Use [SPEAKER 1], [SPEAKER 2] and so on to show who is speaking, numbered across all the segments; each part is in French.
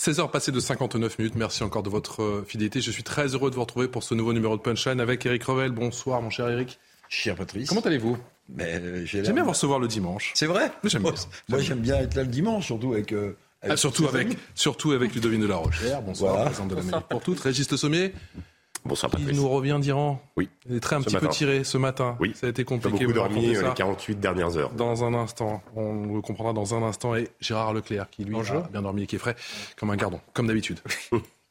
[SPEAKER 1] 16h passées de 59 minutes. Merci encore de votre euh, fidélité. Je suis très heureux de vous retrouver pour ce nouveau numéro de Punchline avec Eric Revel. Bonsoir, mon cher Eric.
[SPEAKER 2] Cher Patrice.
[SPEAKER 1] Comment allez-vous?
[SPEAKER 2] Mais j'ai
[SPEAKER 1] J'aime bien vous recevoir le dimanche.
[SPEAKER 2] C'est vrai?
[SPEAKER 1] J'aime bien.
[SPEAKER 2] Moi, j'aime bien être là le dimanche, surtout avec. euh,
[SPEAKER 1] Ah, surtout, avec, surtout avec Ludovine de la Rochère. Bonsoir,
[SPEAKER 2] Voilà.
[SPEAKER 1] de l'Amérique pour toutes. Régis Le Sommier,
[SPEAKER 3] Bonsoir Patrice.
[SPEAKER 1] nous revient d'Iran.
[SPEAKER 3] Oui.
[SPEAKER 1] Il est très un
[SPEAKER 3] Ce
[SPEAKER 1] petit peu
[SPEAKER 3] matin.
[SPEAKER 1] tiré ce matin.
[SPEAKER 3] Oui.
[SPEAKER 1] Ça a été
[SPEAKER 3] Pas
[SPEAKER 1] compliqué.
[SPEAKER 3] beaucoup
[SPEAKER 1] vous
[SPEAKER 3] dormi euh, les 48 dernières heures.
[SPEAKER 1] Dans un instant, on le comprendra dans un instant. Et Gérard Leclerc, qui lui
[SPEAKER 4] Bonjour.
[SPEAKER 1] a bien dormi et qui est frais comme un gardon, comme d'habitude.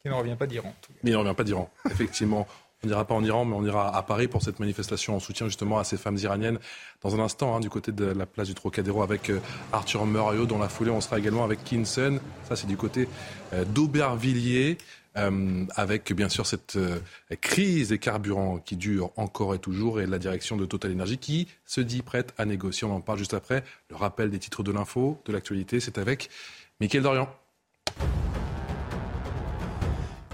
[SPEAKER 4] Qui ne revient pas d'Iran.
[SPEAKER 1] Mais il ne revient pas d'Iran. Effectivement, on n'ira pas en Iran, mais on ira à Paris pour cette manifestation en soutien justement à ces femmes iraniennes. Dans un instant, hein, du côté de la place du Trocadéro avec euh, Arthur Murario. Dans la foulée, on sera également avec Kinson. Ça, c'est du côté euh, d'Aubervilliers. Euh, avec bien sûr cette euh, crise des carburants qui dure encore et toujours et la direction de Total Energy qui se dit prête à négocier. On en parle juste après. Le rappel des titres de l'info, de l'actualité, c'est avec Mickaël Dorian.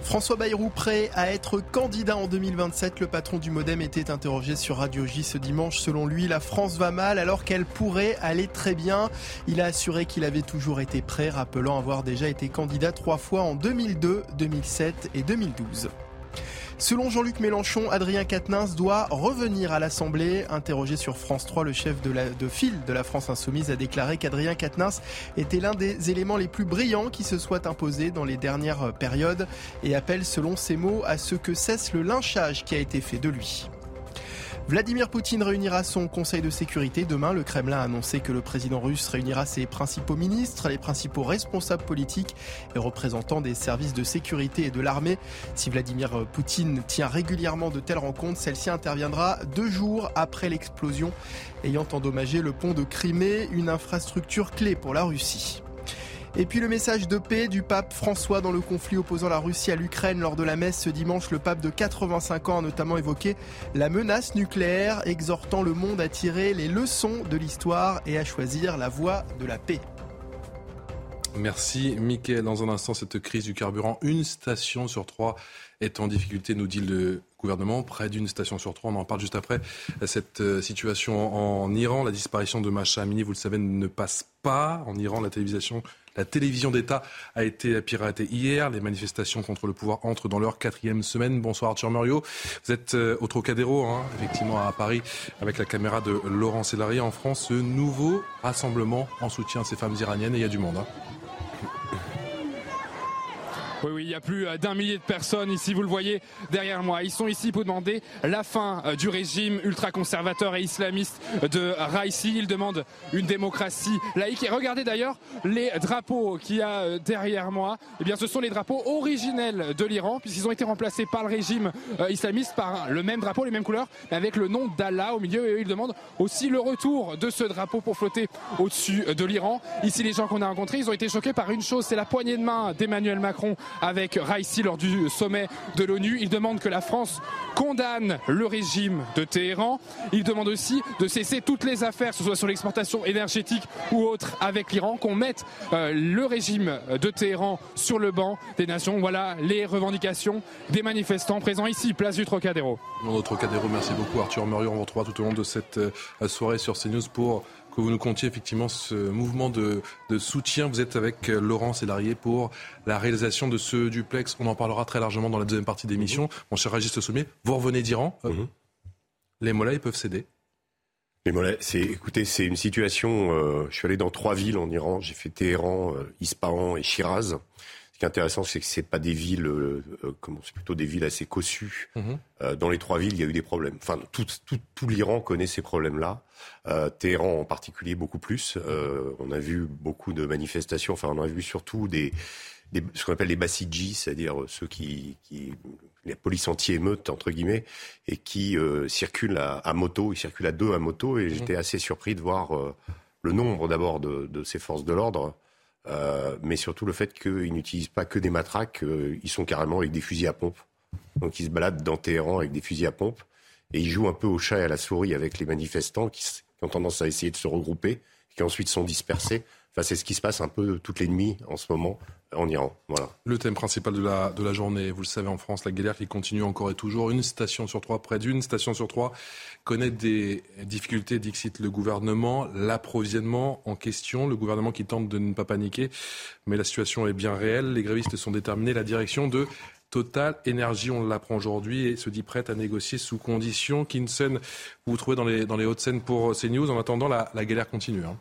[SPEAKER 5] François Bayrou prêt à être candidat en 2027. Le patron du Modem était interrogé sur Radio J ce dimanche. Selon lui, la France va mal alors qu'elle pourrait aller très bien. Il a assuré qu'il avait toujours été prêt, rappelant avoir déjà été candidat trois fois en 2002, 2007 et 2012. Selon Jean-Luc Mélenchon, Adrien Quatennens doit revenir à l'Assemblée. Interrogé sur France 3, le chef de, file de la France Insoumise a déclaré qu'Adrien Quatennens était l'un des éléments les plus brillants qui se soient imposés dans les dernières périodes et appelle, selon ses mots, à ce que cesse le lynchage qui a été fait de lui. Vladimir Poutine réunira son conseil de sécurité demain. Le Kremlin a annoncé que le président russe réunira ses principaux ministres, les principaux responsables politiques et représentants des services de sécurité et de l'armée. Si Vladimir Poutine tient régulièrement de telles rencontres, celle-ci interviendra deux jours après l'explosion ayant endommagé le pont de Crimée, une infrastructure clé pour la Russie. Et puis le message de paix du pape François dans le conflit opposant la Russie à l'Ukraine lors de la messe ce dimanche. Le pape de 85 ans a notamment évoqué la menace nucléaire, exhortant le monde à tirer les leçons de l'histoire et à choisir la voie de la paix.
[SPEAKER 1] Merci, Mickaël. Dans un instant, cette crise du carburant, une station sur trois est en difficulté, nous dit le gouvernement. Près d'une station sur trois, on en parle juste après. Cette euh, situation en Iran, la disparition de Masha Amini, vous le savez, ne passe pas. En Iran, la télévision, la télévision d'État a été piratée hier. Les manifestations contre le pouvoir entrent dans leur quatrième semaine. Bonsoir Arthur Muriot. Vous êtes euh, au Trocadéro, hein, effectivement à Paris, avec la caméra de Laurent Sélarié en France. Ce nouveau rassemblement en soutien à ces femmes iraniennes, et il y a du monde. hein.
[SPEAKER 6] Oui, oui, il y a plus euh, d'un millier de personnes ici, vous le voyez derrière moi. Ils sont ici pour demander la fin euh, du régime ultra-conservateur et islamiste de Raisi. Ils demandent une démocratie laïque. Et regardez d'ailleurs les drapeaux qu'il y a euh, derrière moi. Eh bien, ce sont les drapeaux originels de l'Iran, puisqu'ils ont été remplacés par le régime islamiste par le même drapeau, les mêmes couleurs, mais avec le nom d'Allah au milieu. Et eux, ils demandent aussi le retour de ce drapeau pour flotter au-dessus de l'Iran. Ici, les gens qu'on a rencontrés, ils ont été choqués par une chose, c'est la poignée de main d'Emmanuel Macron avec Raisi lors du sommet de l'ONU. Il demande que la France condamne le régime de Téhéran. Il demande aussi de cesser toutes les affaires, que ce soit sur l'exportation énergétique ou autre avec l'Iran, qu'on mette euh, le régime de Téhéran sur le banc des nations. Voilà les revendications des manifestants présents ici, place du Trocadéro.
[SPEAKER 1] Trocadéro, merci beaucoup Arthur Muriot. On vous retrouvera tout au long de cette euh, soirée sur CNews pour que vous nous contiez effectivement ce mouvement de, de soutien. Vous êtes avec euh, Laurent Sélarié pour la réalisation de ce duplex. On en parlera très largement dans la deuxième partie d'émission. Mon cher Régis Sommier, vous revenez d'Iran. Euh,
[SPEAKER 3] Mhm.
[SPEAKER 1] Les mollets ils peuvent céder.
[SPEAKER 3] Les mollets, c'est, écoutez, c'est une situation. euh, je suis allé dans trois villes en Iran. J'ai fait Téhéran, euh, Ispahan et Shiraz. Ce qui est intéressant, c'est que c'est pas des villes, euh, euh, comment, c'est plutôt des villes assez cossues.
[SPEAKER 1] Mhm.
[SPEAKER 3] Euh, dans les trois villes, il y a eu des problèmes. Enfin, tout, tout, tout l'Iran connaît ces problèmes-là. Euh, Téhéran en particulier beaucoup plus. On a vu beaucoup de manifestations. Enfin, on a vu surtout des ce qu'on appelle les bassidji, c'est-à-dire ceux qui, qui la police anti-émeute entre guillemets, et qui circulent à, moto, ils circulent à deux à moto, et mmh. j'étais assez surpris de voir le nombre d'abord de, de, ces forces de l'ordre. Mais surtout le fait qu'ils n'utilisent pas que des matraques, ils sont carrément avec des fusils à pompe. Donc ils se baladent dans Téhéran avec des fusils à pompe et ils jouent un peu au chat et à la souris avec les manifestants qui, ont tendance à essayer de se regrouper, qui ensuite sont dispersés. Enfin, c'est ce qui se passe un peu toutes les nuits en ce moment en Iran. Voilà.
[SPEAKER 1] Le thème principal de la, de la journée, vous le savez en France, la galère qui continue encore et toujours. Une station sur trois, près d'une station sur trois, connaît des difficultés, dixit le gouvernement. L'approvisionnement en question, le gouvernement qui tente de ne pas paniquer, mais la situation est bien réelle. Les grévistes sont déterminés. La direction de Total Énergie, on l'apprend aujourd'hui, et se dit prête à négocier sous conditions. Kinson, vous vous trouvez dans les, dans les Hauts-de-Seine pour CNews. En attendant, la, galère continue. Hein.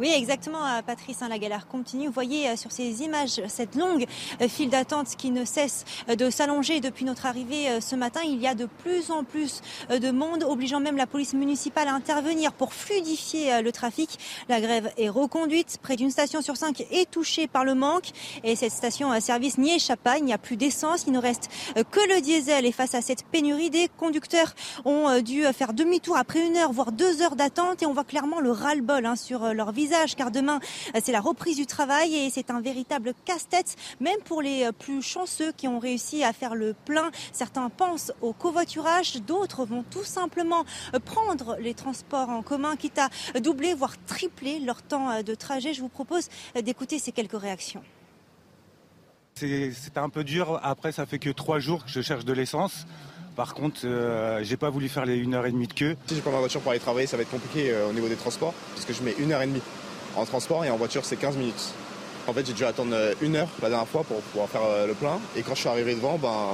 [SPEAKER 7] Oui, exactement, euh, Patrice. Hein, la galère continue. Vous voyez euh, sur ces images cette longue euh, file d'attente qui ne cesse de s'allonger depuis notre arrivée ce matin. Il y a de plus en plus de monde, obligeant même la police municipale à intervenir pour fluidifier le trafic. La grève est reconduite. Près d'une station sur cinq est touchée par le manque. Et cette station à service n'y échappe pas. Il n'y a plus d'essence. Il ne reste que le diesel. Et face à cette pénurie, des conducteurs ont dû faire demi-tour après une heure, voire deux heures d'attente. Et on voit clairement le ras-le-bol hein, sur leur visage car demain c'est la reprise du travail et c'est un véritable casse-tête même pour les plus chanceux qui ont réussi à faire le plein. Certains pensent au covoiturage, d'autres vont tout simplement prendre les transports en commun quitte à doubler voire tripler leur temps de trajet. Je vous propose d'écouter ces quelques réactions.
[SPEAKER 8] C'était un peu dur. Après, ça fait que trois jours que je cherche de l'essence. Par contre, euh, j'ai pas voulu faire les 1h30 de queue.
[SPEAKER 9] Si je prends ma voiture pour aller travailler, ça va être compliqué euh, au niveau des transports, puisque je mets 1h30 en transport et en voiture, c'est 15 minutes. En fait, j'ai dû attendre euh, une heure la dernière fois pour pouvoir faire euh, le plein. Et quand je suis arrivé devant, ben,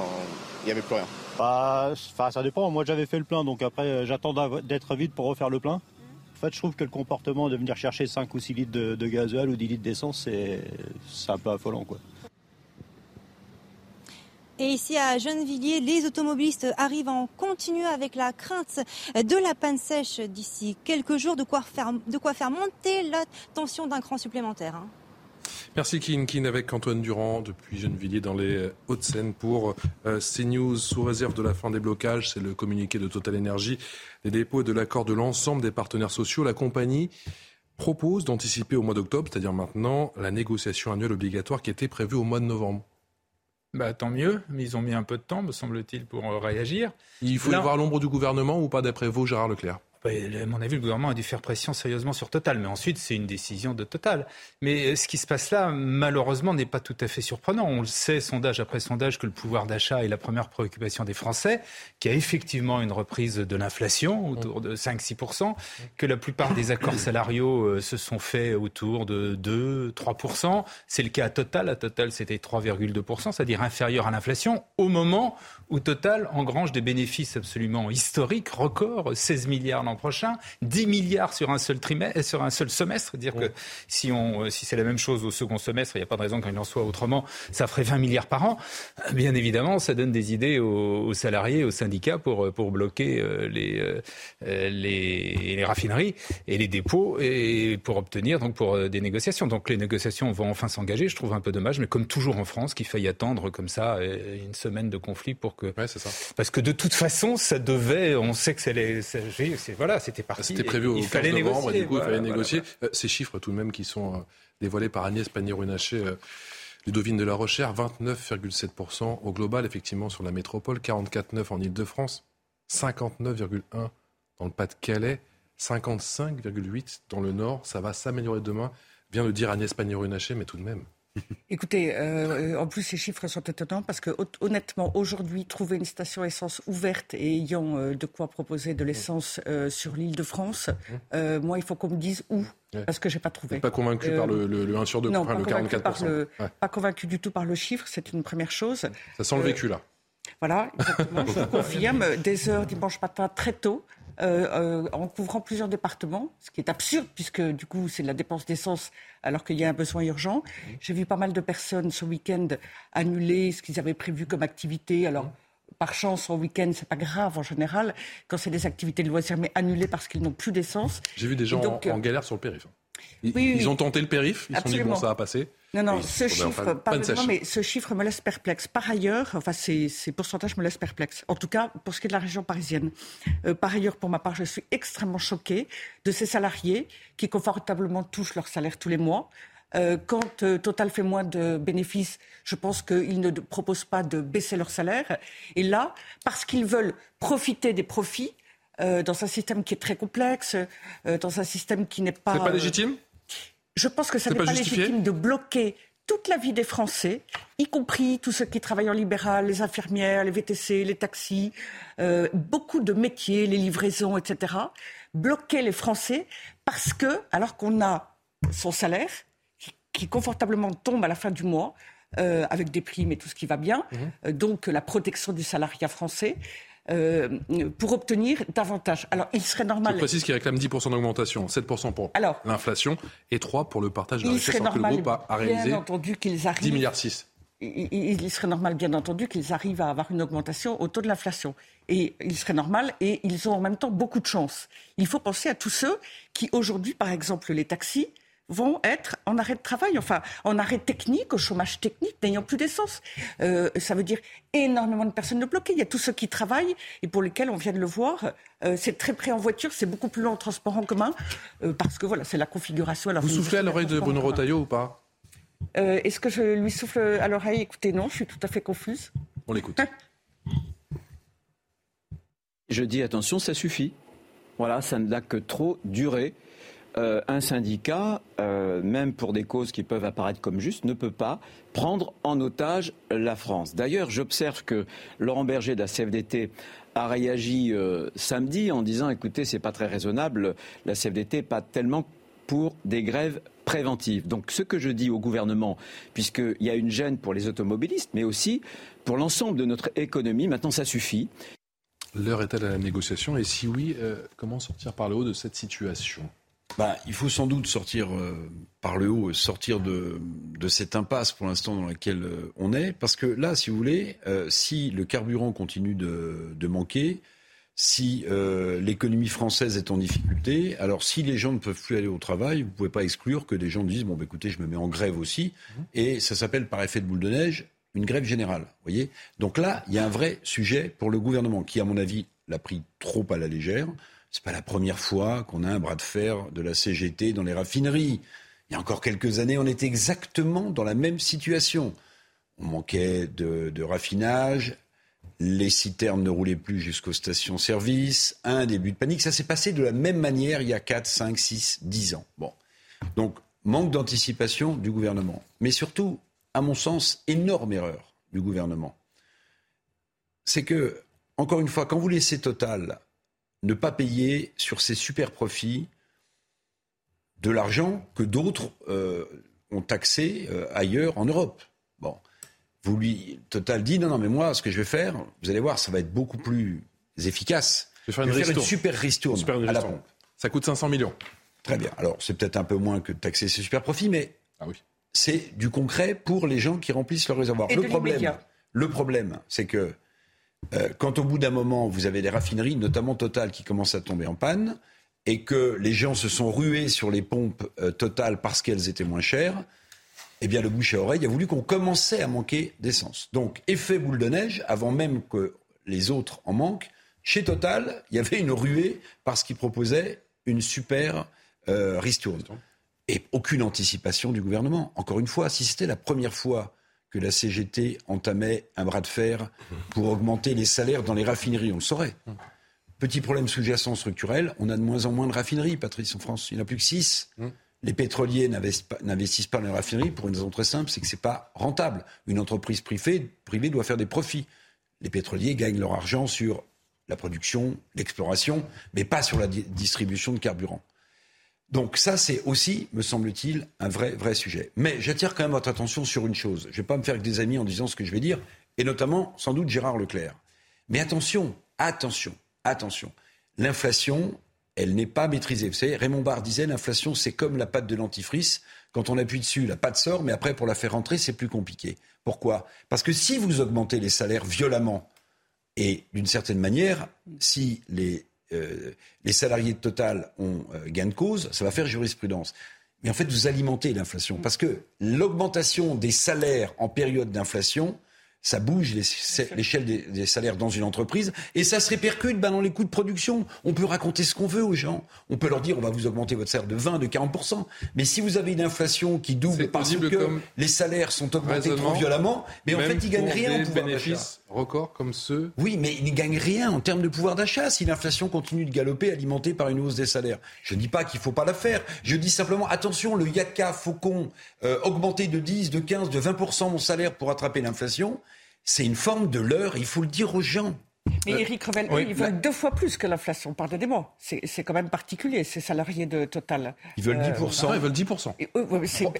[SPEAKER 9] il n'y avait plus rien.
[SPEAKER 10] Bah, ça dépend. Moi, j'avais fait le plein, donc après, euh, j'attends d'être vide pour refaire le plein. En fait, je trouve que le comportement de venir chercher 5 ou 6 litres de, de gasoil ou 10 litres d'essence, c'est un peu affolant, quoi.
[SPEAKER 7] Et ici à Gennevilliers, les automobilistes arrivent en continu avec la crainte de la panne sèche d'ici quelques jours, de quoi faire, monter la tension d'un cran supplémentaire. Hein.
[SPEAKER 1] Merci Kin Kin avec Antoine Durand depuis Gennevilliers dans les Hauts-de-Seine pour euh, CNews sous réserve de la fin des blocages. C'est le communiqué de Total Energy, des dépôts et de l'accord de l'ensemble des partenaires sociaux. La compagnie propose d'anticiper au mois d'octobre, c'est-à-dire maintenant, la négociation annuelle obligatoire qui était prévue au mois de novembre.
[SPEAKER 4] Bah, tant mieux, mais ils ont mis un peu de temps, me semble-t-il, pour euh, réagir.
[SPEAKER 1] Il faut y voir l'ombre du gouvernement ou pas, d'après vous, Gérard Leclerc?
[SPEAKER 4] À mon avis, le gouvernement a dû faire pression sérieusement sur Total. Mais ensuite, c'est une décision de Total. Mais euh, ce qui se passe là, malheureusement, n'est pas tout à fait surprenant. On le sait, sondage après sondage, que le pouvoir d'achat est la première préoccupation des Français, qu'il y a effectivement une reprise de l'inflation autour de 5-6%, que la plupart des accords salariaux euh, se sont faits autour de 2-3%. C'est le cas à Total. À Total, c'était 3,2%, c'est-à-dire inférieur à l'inflation, au moment où Total engrange des bénéfices absolument historiques, records, 16 milliards l'an prochain, 10 milliards sur un seul trimestre, sur un seul semestre. Dire que si, on, euh, si c'est la même chose au second semestre, il n'y a pas de raison qu'il en soit autrement, ça ferait 20 milliards par an. Bien évidemment, ça donne des idées aux, salariés, aux syndicats pour, euh, pour bloquer euh, les, les, les, raffineries et les dépôts et pour obtenir donc pour des négociations. Donc les négociations vont enfin s'engager. Je trouve un peu dommage, mais comme toujours en France, qu'il faille attendre comme ça une semaine de conflit pour que.
[SPEAKER 1] Ouais, c'est ça.
[SPEAKER 4] Parce que de toute façon, ça devait. On sait que c'est, c'est voilà, c'était parti.
[SPEAKER 1] C'était prévu au 15 novembre, et du coup, il fallait négocier. Euh, ces chiffres, tout de même, qui sont euh, dévoilés par Agnès Pannier-Runacher, euh, Ludovine de la Rochère, 29,7% au global, effectivement, sur la métropole, 44,9% en Ile-de-France, 59,1% dans le Pas-de-Calais, 55,8% dans le Nord. Ça va s'améliorer demain, vient de dire Agnès Pannier-Runacher, mais tout de même.
[SPEAKER 11] Écoutez, euh, en plus ces chiffres sont étonnants parce que honnêtement, aujourd'hui, trouver une station essence ouverte et ayant euh, de quoi proposer de l'essence euh, sur l'île de France, moi, il faut qu'on me dise où. Parce que j'ai pas trouvé.
[SPEAKER 1] Pas convaincu par le, le, 1 sur 2, non, le
[SPEAKER 11] 44%. Pas convaincu du tout par le chiffre, c'est une première chose.
[SPEAKER 1] Ça sent le vécu là.
[SPEAKER 11] Voilà, exactement, je confirme. Des heures dimanche matin très tôt. Euh, euh, en couvrant plusieurs départements, ce qui est absurde puisque du coup c'est de la dépense d'essence alors qu'il y a un besoin urgent. J'ai vu pas mal de personnes ce week-end annuler ce qu'ils avaient prévu comme activité. Alors par chance, en week-end, c'est pas grave en général, quand c'est des activités de loisirs, mais annulées parce qu'ils n'ont plus d'essence.
[SPEAKER 1] J'ai vu des gens en, galère sur le périph'. Ils,
[SPEAKER 11] Oui, oui,
[SPEAKER 1] ils
[SPEAKER 11] oui.
[SPEAKER 1] ont tenté le périph, ils se sont dit bon ça va passer.
[SPEAKER 11] Non, non, ce chiffre, pardonnez-moi, mais ce chiffre me laisse perplexe. Par ailleurs, enfin, ces, ces pourcentages me laissent perplexe. En tout cas, pour ce qui est de la région parisienne. Euh, par ailleurs, pour ma part, je suis extrêmement choquée de ces salariés qui confortablement touchent leur salaire tous les mois. Euh, quand euh, Total fait moins de bénéfices, je pense qu'ils ne proposent pas de baisser leur salaire. Et là, parce qu'ils veulent profiter des profits, euh, dans un système qui est très complexe, euh, dans un système qui n'est pas...
[SPEAKER 1] C'est pas
[SPEAKER 11] euh,
[SPEAKER 1] légitime?
[SPEAKER 11] Je pense que ça
[SPEAKER 1] C'est
[SPEAKER 11] n'est
[SPEAKER 1] pas
[SPEAKER 11] légitime de bloquer toute la vie des Français, y compris tous ceux qui travaillent en libéral, les infirmières, les VTC, les taxis, euh, beaucoup de métiers, les livraisons, etc. Bloquer les Français parce que, alors qu'on a son salaire qui, qui confortablement tombe à la fin du mois, euh, avec des primes et tout ce qui va bien,
[SPEAKER 1] Mhm.
[SPEAKER 11] euh, donc la protection du salariat français, euh, pour obtenir davantage. Alors, il serait
[SPEAKER 1] Je
[SPEAKER 11] normal.
[SPEAKER 1] précise qu'ils réclament 10% d'augmentation, 7% pour
[SPEAKER 11] Alors,
[SPEAKER 1] l'inflation et 3% pour le partage de la
[SPEAKER 11] il
[SPEAKER 1] richesse. que le
[SPEAKER 11] normal,
[SPEAKER 1] groupe a, a réalisé
[SPEAKER 11] bien entendu, qu'ils arrivent.
[SPEAKER 1] 10 milliards 6.
[SPEAKER 11] il, il- il serait normal, bien entendu, qu'ils arrivent à avoir une augmentation au taux de l'inflation. Et il serait normal, et ils ont en même temps beaucoup de chance. Il faut penser à tous ceux qui, aujourd'hui, par exemple, les taxis, vont être en arrêt de travail, enfin en arrêt technique, au chômage technique, n'ayant plus d'essence. Euh, ça veut dire énormément de personnes de bloquées. Il y a tous ceux qui travaillent et pour lesquels on vient de le voir, euh, c'est très près en voiture, c'est beaucoup plus long en transport en commun, euh, parce que voilà, c'est la configuration.
[SPEAKER 1] Vous soufflez à l'oreille de Bruno Retailleau ou pas?
[SPEAKER 11] Euh, Est-ce que je lui souffle à l'oreille? Écoutez, non, je suis tout à fait confuse.
[SPEAKER 1] On l'écoute.
[SPEAKER 12] Je dis attention, ça suffit. Voilà, ça ne l'a que trop duré. Euh, un syndicat, euh, même pour des causes qui peuvent apparaître comme justes, ne peut pas prendre en otage la France. D'ailleurs, j'observe que Laurent Berger de la CFDT a réagi euh, samedi en disant écoutez, c'est pas très raisonnable, la CFDT pas tellement pour des grèves préventives. Donc ce que je dis au gouvernement, puisqu'il y a une gêne pour les automobilistes, mais aussi pour l'ensemble de notre économie, maintenant ça suffit.
[SPEAKER 1] L'heure est-elle à la négociation? Et si oui, comment sortir par le haut de cette situation?
[SPEAKER 2] Bah, il faut sans doute sortir euh, par le haut, sortir de, de cette impasse pour l'instant dans laquelle euh, on est. Parce que là, si vous voulez, euh, si le carburant continue de, de manquer, si l'économie française est en difficulté, alors si les gens ne peuvent plus aller au travail, vous ne pouvez pas exclure que des gens disent bon, bah, écoutez, je me mets en grève aussi. Et ça s'appelle par effet de boule de neige une grève générale. Voyez Donc là, il y a un vrai sujet pour le gouvernement qui, à mon avis, l'a pris trop à la légère. C'est pas la première fois qu'on a un bras de fer de la CGT dans les raffineries. Il y a encore quelques années, on était exactement dans la même situation. On manquait de, raffinage, les citernes ne roulaient plus jusqu'aux stations-service, un début de panique. Ça s'est passé de la même manière il y a 4, 5, 6, 10 ans. Bon. Donc, manque d'anticipation du gouvernement. Mais surtout, à mon sens, énorme erreur du gouvernement. C'est que, encore une fois, quand vous laissez Total ne pas payer sur ses super profits de l'argent que d'autres euh, ont taxé euh, ailleurs en Europe. Bon, vous lui Total dit non non mais moi ce que je vais faire, vous allez voir, ça va être beaucoup plus efficace.
[SPEAKER 1] Je vais faire
[SPEAKER 2] Je
[SPEAKER 1] une,
[SPEAKER 2] vais faire une
[SPEAKER 1] ristourne.
[SPEAKER 2] super ristourne
[SPEAKER 1] Super
[SPEAKER 2] à la pompe.
[SPEAKER 1] Ça coûte 500 millions.
[SPEAKER 2] Très bien. Alors c'est peut-être un peu moins que de taxer ses super profits, mais
[SPEAKER 1] Ah oui.
[SPEAKER 2] c'est du concret pour les gens qui remplissent leur réservoir.
[SPEAKER 11] Et
[SPEAKER 2] le
[SPEAKER 11] de
[SPEAKER 2] problème, le problème, c'est que euh, quand au bout d'un moment vous avez des raffineries, notamment Total, qui commencent à tomber en panne, et que les gens se sont rués sur les pompes euh, Total parce qu'elles étaient moins chères, eh bien le bouche à oreille a voulu qu'on commençait à manquer d'essence. Donc effet boule de neige, avant même que les autres en manquent, chez Total, il y avait une ruée parce qu'ils proposaient une super euh, ristourne. Et aucune anticipation du gouvernement. Encore une fois, si c'était la première fois que la CGT entamait un bras de fer pour augmenter les salaires dans les raffineries, on le saurait. Petit problème sous-jacent structurel, on a de moins en moins de raffineries, Patrice, en France. Il n'y en a plus que 6. Les pétroliers n'investissent pas, dans les raffineries pour une raison très simple, c'est que c'est pas rentable. Une entreprise privée, privée doit faire des profits. Les pétroliers gagnent leur argent sur la production, l'exploration, mais pas sur la di- distribution de carburant. Donc ça, c'est aussi, me semble-t-il, un vrai, vrai sujet. Mais j'attire quand même votre attention sur une chose. Je ne vais pas me faire que des amis en disant ce que je vais dire, et notamment, sans doute, Gérard Leclerc. Mais attention, attention, attention. L'inflation, elle n'est pas maîtrisée. Vous savez, Raymond Barre disait, l'inflation, c'est comme la pâte de dentifrice. Quand on appuie dessus, la pâte sort, mais après, pour la faire rentrer, c'est plus compliqué. Pourquoi? Parce que si vous augmentez les salaires violemment, et d'une certaine manière, si les, euh, les salariés de Total ont euh, gain de cause, ça va faire jurisprudence. Et en fait, vous alimentez l'inflation. Parce que l'augmentation des salaires en période d'inflation, ça bouge l'échelle des, salaires dans une entreprise et ça se répercute ben, dans les coûts de production. On peut raconter ce qu'on veut aux gens. On peut leur dire on va vous augmenter votre salaire de 20, de 40%. Mais si vous avez une inflation qui double parce que les salaires sont augmentés trop violemment, mais en fait ils gagnent rien en pouvoir
[SPEAKER 1] bénéfices records comme ceux.
[SPEAKER 2] Oui, mais ils ne gagnent rien en termes de pouvoir d'achat si l'inflation continue de galoper alimentée par une hausse des salaires. Je ne dis pas qu'il ne faut pas la faire. Je dis simplement attention, le Yaka Faucon euh, augmenter de 10, de 15, de 20% mon salaire pour attraper l'inflation c'est une forme de leurre, il faut le dire aux gens.
[SPEAKER 11] Mais euh, Eric Revel, ils veulent deux fois plus que l'inflation, pardonnez-moi. C'est quand même particulier, ces salariés de Total.
[SPEAKER 2] Ils veulent 10%.
[SPEAKER 1] Euh, ils veulent 10%.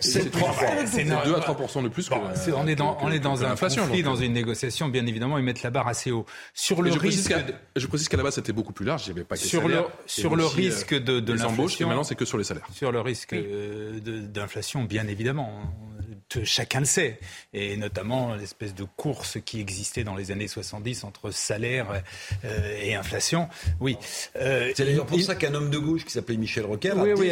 [SPEAKER 4] c'est
[SPEAKER 1] trois fois. C'est 2 à 3% de plus.
[SPEAKER 4] on est dans, on est dans un conflit, dans une négociation. Bien évidemment, ils mettent la barre assez haut. Sur le
[SPEAKER 1] je
[SPEAKER 4] risque.
[SPEAKER 1] Précise je précise qu'à la base, c'était beaucoup plus large. Il n'y avait pas que
[SPEAKER 4] sur le, sur le risque de, de l'inflation.
[SPEAKER 1] Maintenant, c'est que sur les salaires.
[SPEAKER 4] Sur le risque d'inflation, bien évidemment chacun le sait, et notamment l'espèce de course qui existait dans les années 70 entre salaire euh, et inflation. Oui.
[SPEAKER 2] Euh, c'est d'ailleurs pour ça qu'un homme de gauche qui s'appelait Michel Roquer
[SPEAKER 4] oui, a oui,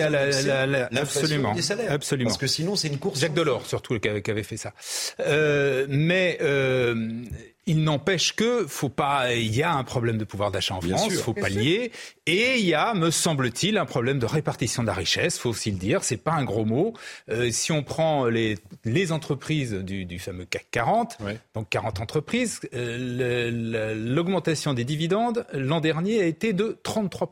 [SPEAKER 4] absolument, des salaires. Absolument.
[SPEAKER 2] Parce que sinon, c'est une course.
[SPEAKER 4] Jacques Delors, surtout, qui avait fait ça. Euh, mais il n'empêche que faut pas, il y a un problème de pouvoir d'achat en France, il faut pas lier, et il y a, me semble-t-il, un problème de répartition de la richesse. Faut aussi le dire, c'est pas un gros mot. Euh, si on prend les, les entreprises du, du fameux CAC 40, donc 40 entreprises, euh, l'augmentation des dividendes l'an dernier a été de 33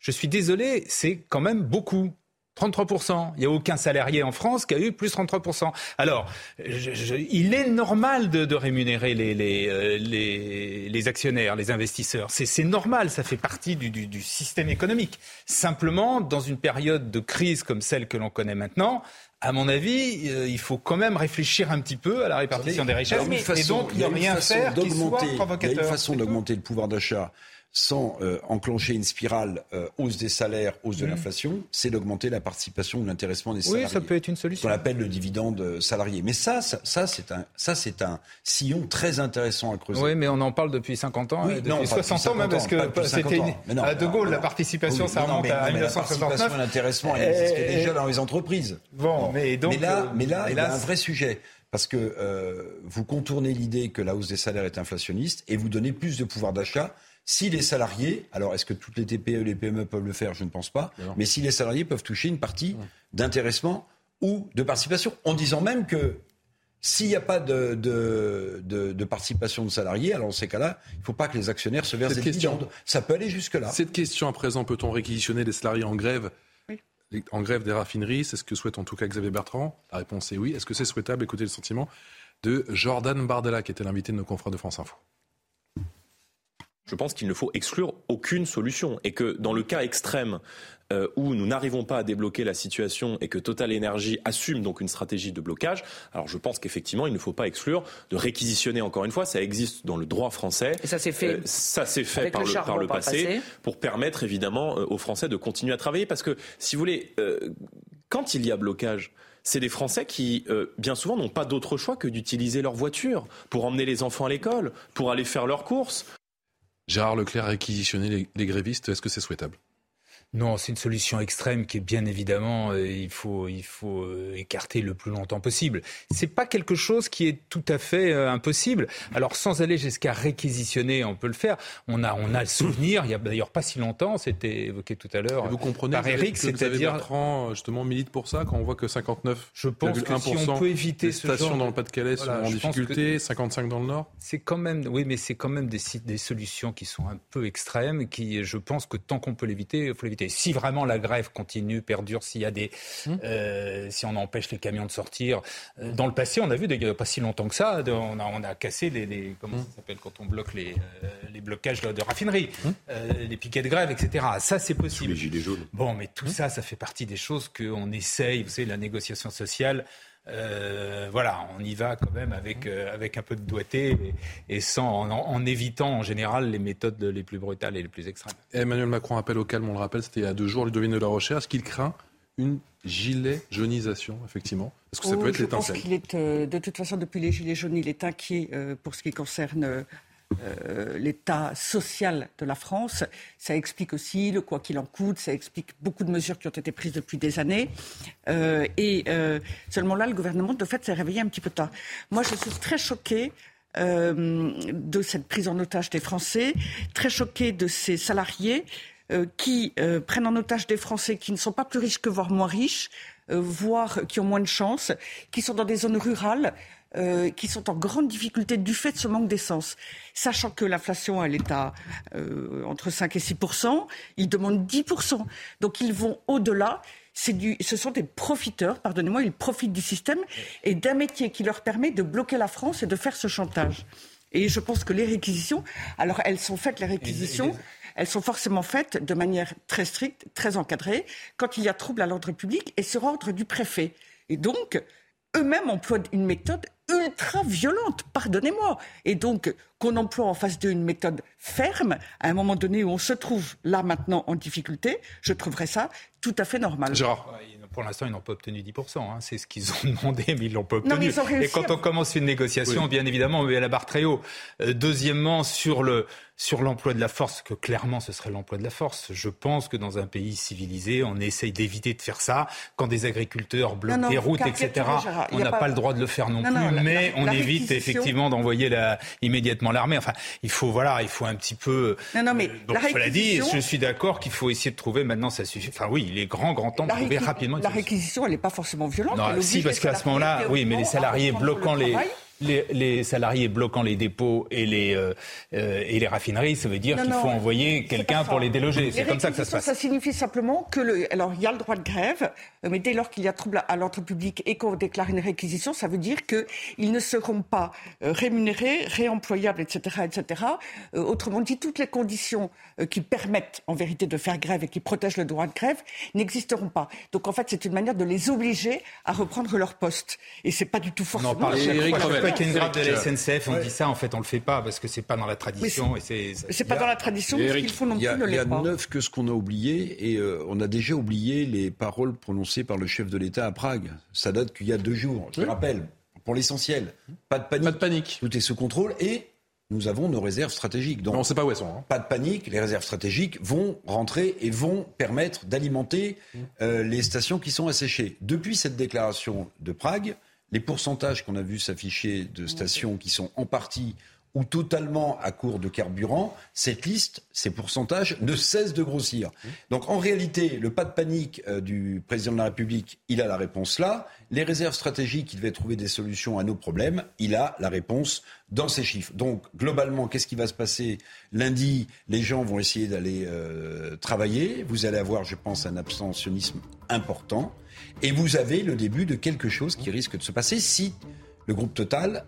[SPEAKER 4] Je suis désolé, c'est quand même beaucoup. 33%. Il n'y a aucun salarié en France qui a eu plus 33%. Alors, il est normal de, rémunérer euh, les, les, actionnaires, les investisseurs. C'est normal, ça fait partie du, système économique. Simplement, dans une période de crise comme celle que l'on connaît maintenant, à mon avis, euh, il faut quand même réfléchir un petit peu à la répartition des richesses et donc ne rien faire qui soit provocateur.
[SPEAKER 2] Il y a une façon d'augmenter le pouvoir d'achat sans euh, enclencher une spirale euh, hausse des salaires, hausse de mmh. l'inflation, c'est d'augmenter la participation ou l'intéressement des salariés.
[SPEAKER 4] Oui, ça peut être une solution.
[SPEAKER 2] qu'on appelle le dividende euh, salarié. Mais ça, ça, c'est un, ça, c'est un sillon très intéressant à creuser.
[SPEAKER 4] Oui, mais on en parle depuis 50 ans, depuis non, 60 ans même, parce que c'était à De Gaulle, la participation, ça remonte à 1969. La participation
[SPEAKER 2] l'intéressement, elle existait déjà dans les entreprises.
[SPEAKER 4] Bon, mais donc,
[SPEAKER 2] mais là, mais là, il y a un vrai sujet. Parce que vous contournez l'idée que la hausse des salaires est inflationniste et vous donnez plus de pouvoir d'achat si les salariés, alors est-ce que toutes les TPE et les PME peuvent le faire? Je ne pense pas. Mais si les salariés peuvent toucher une partie d'intéressement ou de participation, en disant même que s'il n'y a pas de, de, participation de salariés, alors dans ces cas-là, il ne faut pas que les actionnaires se versent des dividendes. Ça peut aller jusque-là.
[SPEAKER 1] Cette question à présent, peut-on réquisitionner les salariés en grève en grève des raffineries, c'est ce que souhaite en tout cas Xavier Bertrand. La réponse est oui. Est-ce que c'est souhaitable? Écoutez le sentiment de Jordan Bardella, qui était l'invité de nos confrères de France Info
[SPEAKER 13] je pense qu'il ne faut exclure aucune solution et que dans le cas extrême euh, où nous n'arrivons pas à débloquer la situation et que Total Energy assume donc une stratégie de blocage, alors je pense qu'effectivement il ne faut pas exclure de réquisitionner encore une fois, ça existe dans le droit français.
[SPEAKER 14] Et ça s'est fait. Euh,
[SPEAKER 13] ça s'est fait par le, par le, passé, pour permettre évidemment euh, aux Français de continuer à travailler parce que si vous voulez, quand il y a blocage, c'est des Français qui, bien souvent, n'ont pas d'autre choix que d'utiliser leur voiture pour emmener les enfants à l'école, pour aller faire leurs courses.
[SPEAKER 1] Gérard Leclerc réquisitionner les grévistes, est-ce que c'est souhaitable?
[SPEAKER 4] Non, c'est une solution extrême qui est bien évidemment, euh, il faut, il faut euh, écarter le plus longtemps possible. C'est pas quelque chose qui est tout à fait euh, impossible. Alors, sans aller jusqu'à réquisitionner, on peut le faire. On a, on a le souvenir. Il y a d'ailleurs pas si longtemps, c'était évoqué tout à l'heure.
[SPEAKER 1] Vous comprenez
[SPEAKER 4] par Eric,
[SPEAKER 1] c'est-à-dire Bertrand justement milite pour ça quand on voit que 59.
[SPEAKER 4] Je pense que si on peut éviter
[SPEAKER 1] ce stations dans le Pas-de-Calais sont en difficulté, 55 dans le Nord.
[SPEAKER 4] C'est quand même, oui, mais c'est quand même des, des solutions qui sont un peu extrêmes, qui, je pense que tant qu'on peut l'éviter, il faut l'éviter si vraiment la grève continue, perdure, s'il y a des, hum. euh, si on empêche les camions de sortir. Euh, dans le passé, on a vu, il n'y a pas si longtemps que ça, on a, on a cassé les, comment hum. ça s'appelle quand on bloque les, euh, les blocages de, raffinerie, hum. les piquets de grève, etc. Ça, c'est possible.
[SPEAKER 3] les gilets jaunes.
[SPEAKER 4] Bon, mais tout ça, ça fait partie des choses qu'on essaye. Vous savez, la négociation sociale. Euh, voilà, on y va quand même avec, euh, avec un peu de doigté et, sans, en, évitant en général les méthodes les plus brutales et les plus extrêmes.
[SPEAKER 1] Emmanuel Macron appelle au calme, on le rappelle, c'était il y a deux jours, Ludovine de la Recherche, qu'il craint une gilet jaunisation, effectivement? Est-ce que ça peut être l'étincelle?
[SPEAKER 11] Je pense qu'il est, euh, de toute façon, depuis les gilets jaunes, il est inquiet pour ce qui concerne euh, l'état social de la France. Ça explique aussi le quoi qu'il en coûte, ça explique beaucoup de mesures qui ont été prises depuis des années. Euh, et euh, seulement là, le gouvernement, de fait, s'est réveillé un petit peu tard. Moi, je suis très choquée de cette prise en otage des Français, très choquée de ces salariés qui prennent en otage des Français qui ne sont pas plus riches que voire moins riches, voire qui ont moins de chance, qui sont dans des zones rurales, euh, qui sont en grande difficulté du fait de ce manque d'essence. Sachant que l'inflation, elle est à euh, entre 5 et 6% ils demandent 10% Donc ils vont au-delà. Du, ce sont des profiteurs, pardonnez-moi, ils profitent du système et d'un métier qui leur permet de bloquer la France et de faire ce chantage. Et je pense que les réquisitions, alors elles sont faites, les réquisitions, elles sont forcément faites de manière très stricte, très encadrée, quand il y a trouble à l'ordre public et sur ordre du préfet. Et donc, eux-mêmes emploient une méthode ultra violente, pardonnez-moi. Et donc, qu'on emploie en face d'eux une méthode ferme, à un moment donné où on se trouve là maintenant en difficulté, je trouverais ça tout à fait normal.
[SPEAKER 4] Genre pour l'instant, ils n'ont pas obtenu 10%. Hein. C'est ce qu'ils ont demandé, mais ils l'ont pas obtenu. Et quand on commence une négociation, bien évidemment, on met la barre très haut. Euh, deuxièmement, sur le sur l'emploi de la force, que clairement ce serait l'emploi de la force. Je pense que dans un pays civilisé, on essaye d'éviter de faire ça. Quand des agriculteurs bloquent des routes, etc., on n'a pas... le droit de le faire non, plus, mais on évite effectivement d'envoyer la... immédiatement l'armée. Enfin, il faut, voilà, il faut un petit peu.
[SPEAKER 11] Non, non, mais
[SPEAKER 4] bon, la dit, je suis d'accord qu'il faut essayer de trouver maintenant, ça suffit. Enfin, oui, il est grand, grand temps de trouver rapidement.
[SPEAKER 11] La réquisition, elle n'est pas forcément violente.
[SPEAKER 4] Non, si, parce qu'à ce moment-là, oui, mais les salariés bloquant les les, salariés bloquant les dépôts et les, euh, euh, et les raffineries, ça veut dire qu'il faut envoyer quelqu'un pour les déloger. C'est comme ça que ça se passe.
[SPEAKER 11] Ça signifie simplement que le, alors il y a le droit de grève, euh, mais dès lors qu'il y a trouble à l'ordre public et qu'on déclare une réquisition, ça veut dire qu'ils ne seront pas rémunérés, réemployables, etc., etc. autrement dit, toutes les conditions qui permettent en vérité de faire grève et qui protègent le droit de grève n'existeront pas. Donc en fait, c'est une manière de les obliger à reprendre leur poste. Et c'est pas du tout forcément. Non,
[SPEAKER 4] qu'il y ait une grève de la SNCF, on dit ça, en fait, on le fait pas parce que c'est pas dans la tradition.
[SPEAKER 11] C'est pas dans la tradition, mais ce qu'il faut non plus ne
[SPEAKER 2] Il y
[SPEAKER 11] a
[SPEAKER 2] neuf que ce qu'on a oublié, et euh, on a déjà oublié les paroles prononcées par le chef de l'État à Prague. Ça date qu'il y a deux jours. Je rappelle, pour l'essentiel, pas de panique.
[SPEAKER 1] Pas de panique.
[SPEAKER 2] Tout est sous contrôle et nous avons nos réserves stratégiques.
[SPEAKER 1] Donc, on ne sait pas où elles sont. Hein.
[SPEAKER 2] Pas de panique, les réserves stratégiques vont rentrer et vont permettre d'alimenter euh, les stations qui sont asséchées. Depuis cette déclaration de Prague, les pourcentages qu'on a vu s'afficher de stations qui sont en partie ou totalement à court de carburant, cette liste, ces pourcentages ne cessent de grossir. Donc en réalité, le pas de panique euh, du président de la République, il a la réponse là. Les réserves stratégiques, il devait trouver des solutions à nos problèmes, il a la réponse dans ces chiffres. Donc globalement, qu'est-ce qui va se passer lundi? Les gens vont essayer d'aller euh, travailler. Vous allez avoir, je pense, un abstentionnisme important. Et vous avez le début de quelque chose qui risque de se passer si le groupe Total,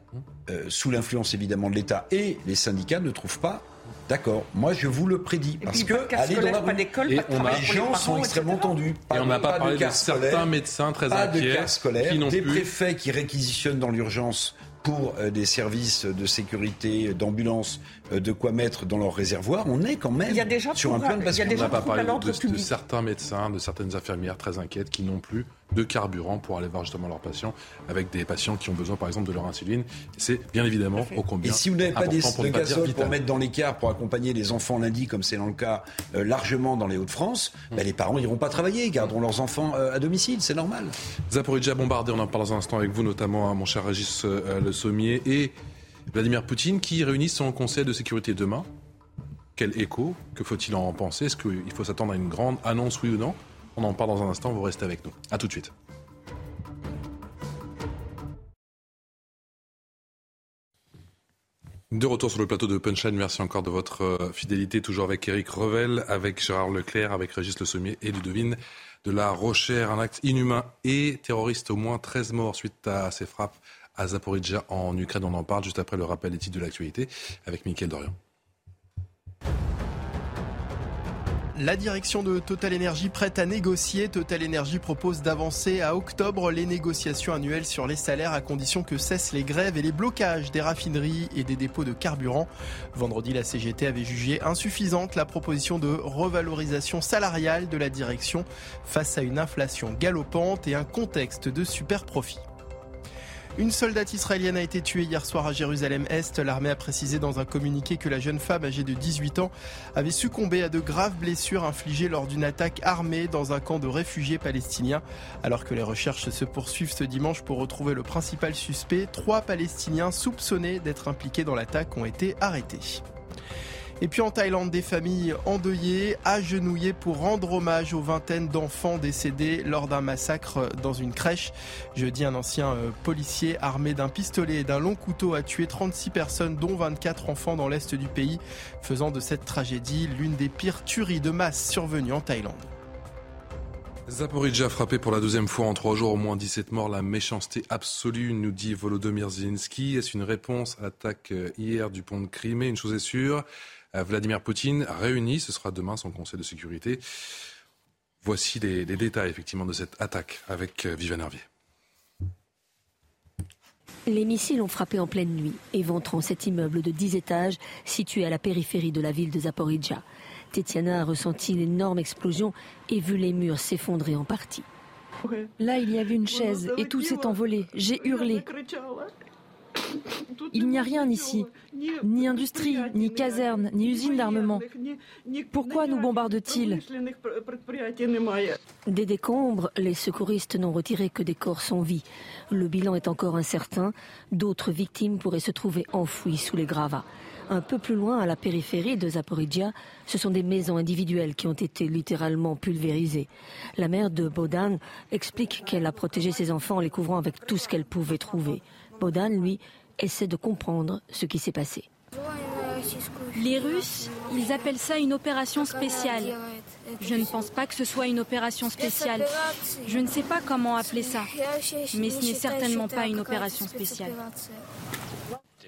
[SPEAKER 2] euh, sous l'influence évidemment de l'État et les syndicats, ne trouvent pas D'accord, moi je vous le prédis. Parce que
[SPEAKER 11] aller dans la rue,
[SPEAKER 2] et on a, les gens sont extrêmement tendus.
[SPEAKER 1] et on n'a pas, parlé de, certains médecins très
[SPEAKER 2] pas
[SPEAKER 1] inquiets.
[SPEAKER 2] De scolaires, des préfets qui réquisitionnent dans l'urgence pour euh, des services de sécurité, d'ambulance, euh, de quoi mettre dans leur réservoir, on est quand même sur un plan de bascule.
[SPEAKER 1] On n'a pas parlé de, de, certains médecins, de certaines infirmières très inquiètes qui n'ont plus de carburant pour aller voir justement leurs patients, avec des patients qui ont besoin par exemple de leur insuline. C'est bien évidemment au combien.
[SPEAKER 2] Et si vous n'avez pas des, de gazole pour mettre dans l'écart pour accompagner les enfants lundi, comme c'est dans le cas euh, largement dans les Hauts-de-France, ben, les parents n'iront pas travailler, ils garderont leurs enfants à domicile, c'est normal.
[SPEAKER 1] Zaporizhia bombardé, on en parle dans un instant avec vous, notamment hein, mon cher Régis Le Sommier et Vladimir Poutine qui réunit son Conseil de sécurité demain. Quel écho Que faut-il en penser? Est-ce qu'il faut s'attendre à une grande annonce, oui ou non? On en parle dans un instant, vous restez avec nous. A tout de suite. De retour sur le plateau de Punchline, merci encore de votre euh, fidélité, toujours avec Eric Revel, avec Gérard Leclerc, avec Régis Le Sommier et Ludovine de la Rochère. Un acte inhumain et terroriste, au moins 13 morts suite à ces frappes à Zaporizhia en Ukraine. On en parle juste après le rappel titres de l'actualité avec Mickaël Dorian.
[SPEAKER 5] La direction de Total Energy prête à négocier. Total Energy propose d'avancer à octobre les négociations annuelles sur les salaires à condition que cessent les grèves et les blocages des raffineries et des dépôts de carburant. Vendredi, la CGT avait jugé insuffisante la proposition de revalorisation salariale de la direction face à une inflation galopante et un contexte de super profit. Une soldate israélienne a été tuée hier soir à Jérusalem-Est. L'armée a précisé dans un communiqué que la jeune femme âgée de 18 ans avait succombé à de graves blessures infligées lors d'une attaque armée dans un camp de réfugiés palestiniens. Alors que les recherches se poursuivent ce dimanche pour retrouver le principal suspect, trois Palestiniens soupçonnés d'être impliqués dans l'attaque ont été arrêtés. Et puis en Thaïlande, des familles endeuillées, agenouillées pour rendre hommage aux vingtaines d'enfants décédés lors d'un massacre dans une crèche. Jeudi, un ancien euh, policier armé d'un pistolet et d'un long couteau a tué 36 personnes, dont 24 enfants dans l'est du pays, faisant de cette tragédie l'une des pires tueries de masse survenues en Thaïlande.
[SPEAKER 1] Zaporizhia frappé pour la deuxième fois en trois jours, au moins 17 morts, la méchanceté absolue, nous dit Volodymyr Zelensky. Est-ce une réponse à l'attaque euh, hier du pont de Crimée? Une chose est sûre, Vladimir Poutine réuni, ce sera demain son conseil de sécurité. Voici les, détails effectivement de cette attaque avec euh, Viviane Hervier.
[SPEAKER 14] Les missiles ont frappé en pleine nuit, éventrant cet immeuble de 10 étages situé à la périphérie de la ville de Zaporizhia. Tetiana a ressenti l'énorme explosion et vu les murs s'effondrer en partie.
[SPEAKER 15] Là, il y avait une chaise et tout s'est envolé. J'ai hurlé. Il n'y a rien ici, ni industrie, ni caserne, ni usine d'armement. Pourquoi nous bombardent-ils
[SPEAKER 14] Des décombres, les secouristes n'ont retiré que des corps sans vie. Le bilan est encore incertain. D'autres victimes pourraient se trouver enfouies sous les gravats. Un peu plus loin, à la périphérie de Zaporizhia, ce sont des maisons individuelles qui ont été littéralement pulvérisées. La mère de Bodan explique qu'elle a protégé ses enfants en les couvrant avec tout ce qu'elle pouvait trouver. Bodan, lui, essaie de comprendre ce qui s'est passé.
[SPEAKER 15] Les Russes, ils appellent ça une opération spéciale. Je ne pense pas que ce soit une opération spéciale. Je ne sais pas comment appeler ça, mais ce n'est certainement pas une opération spéciale.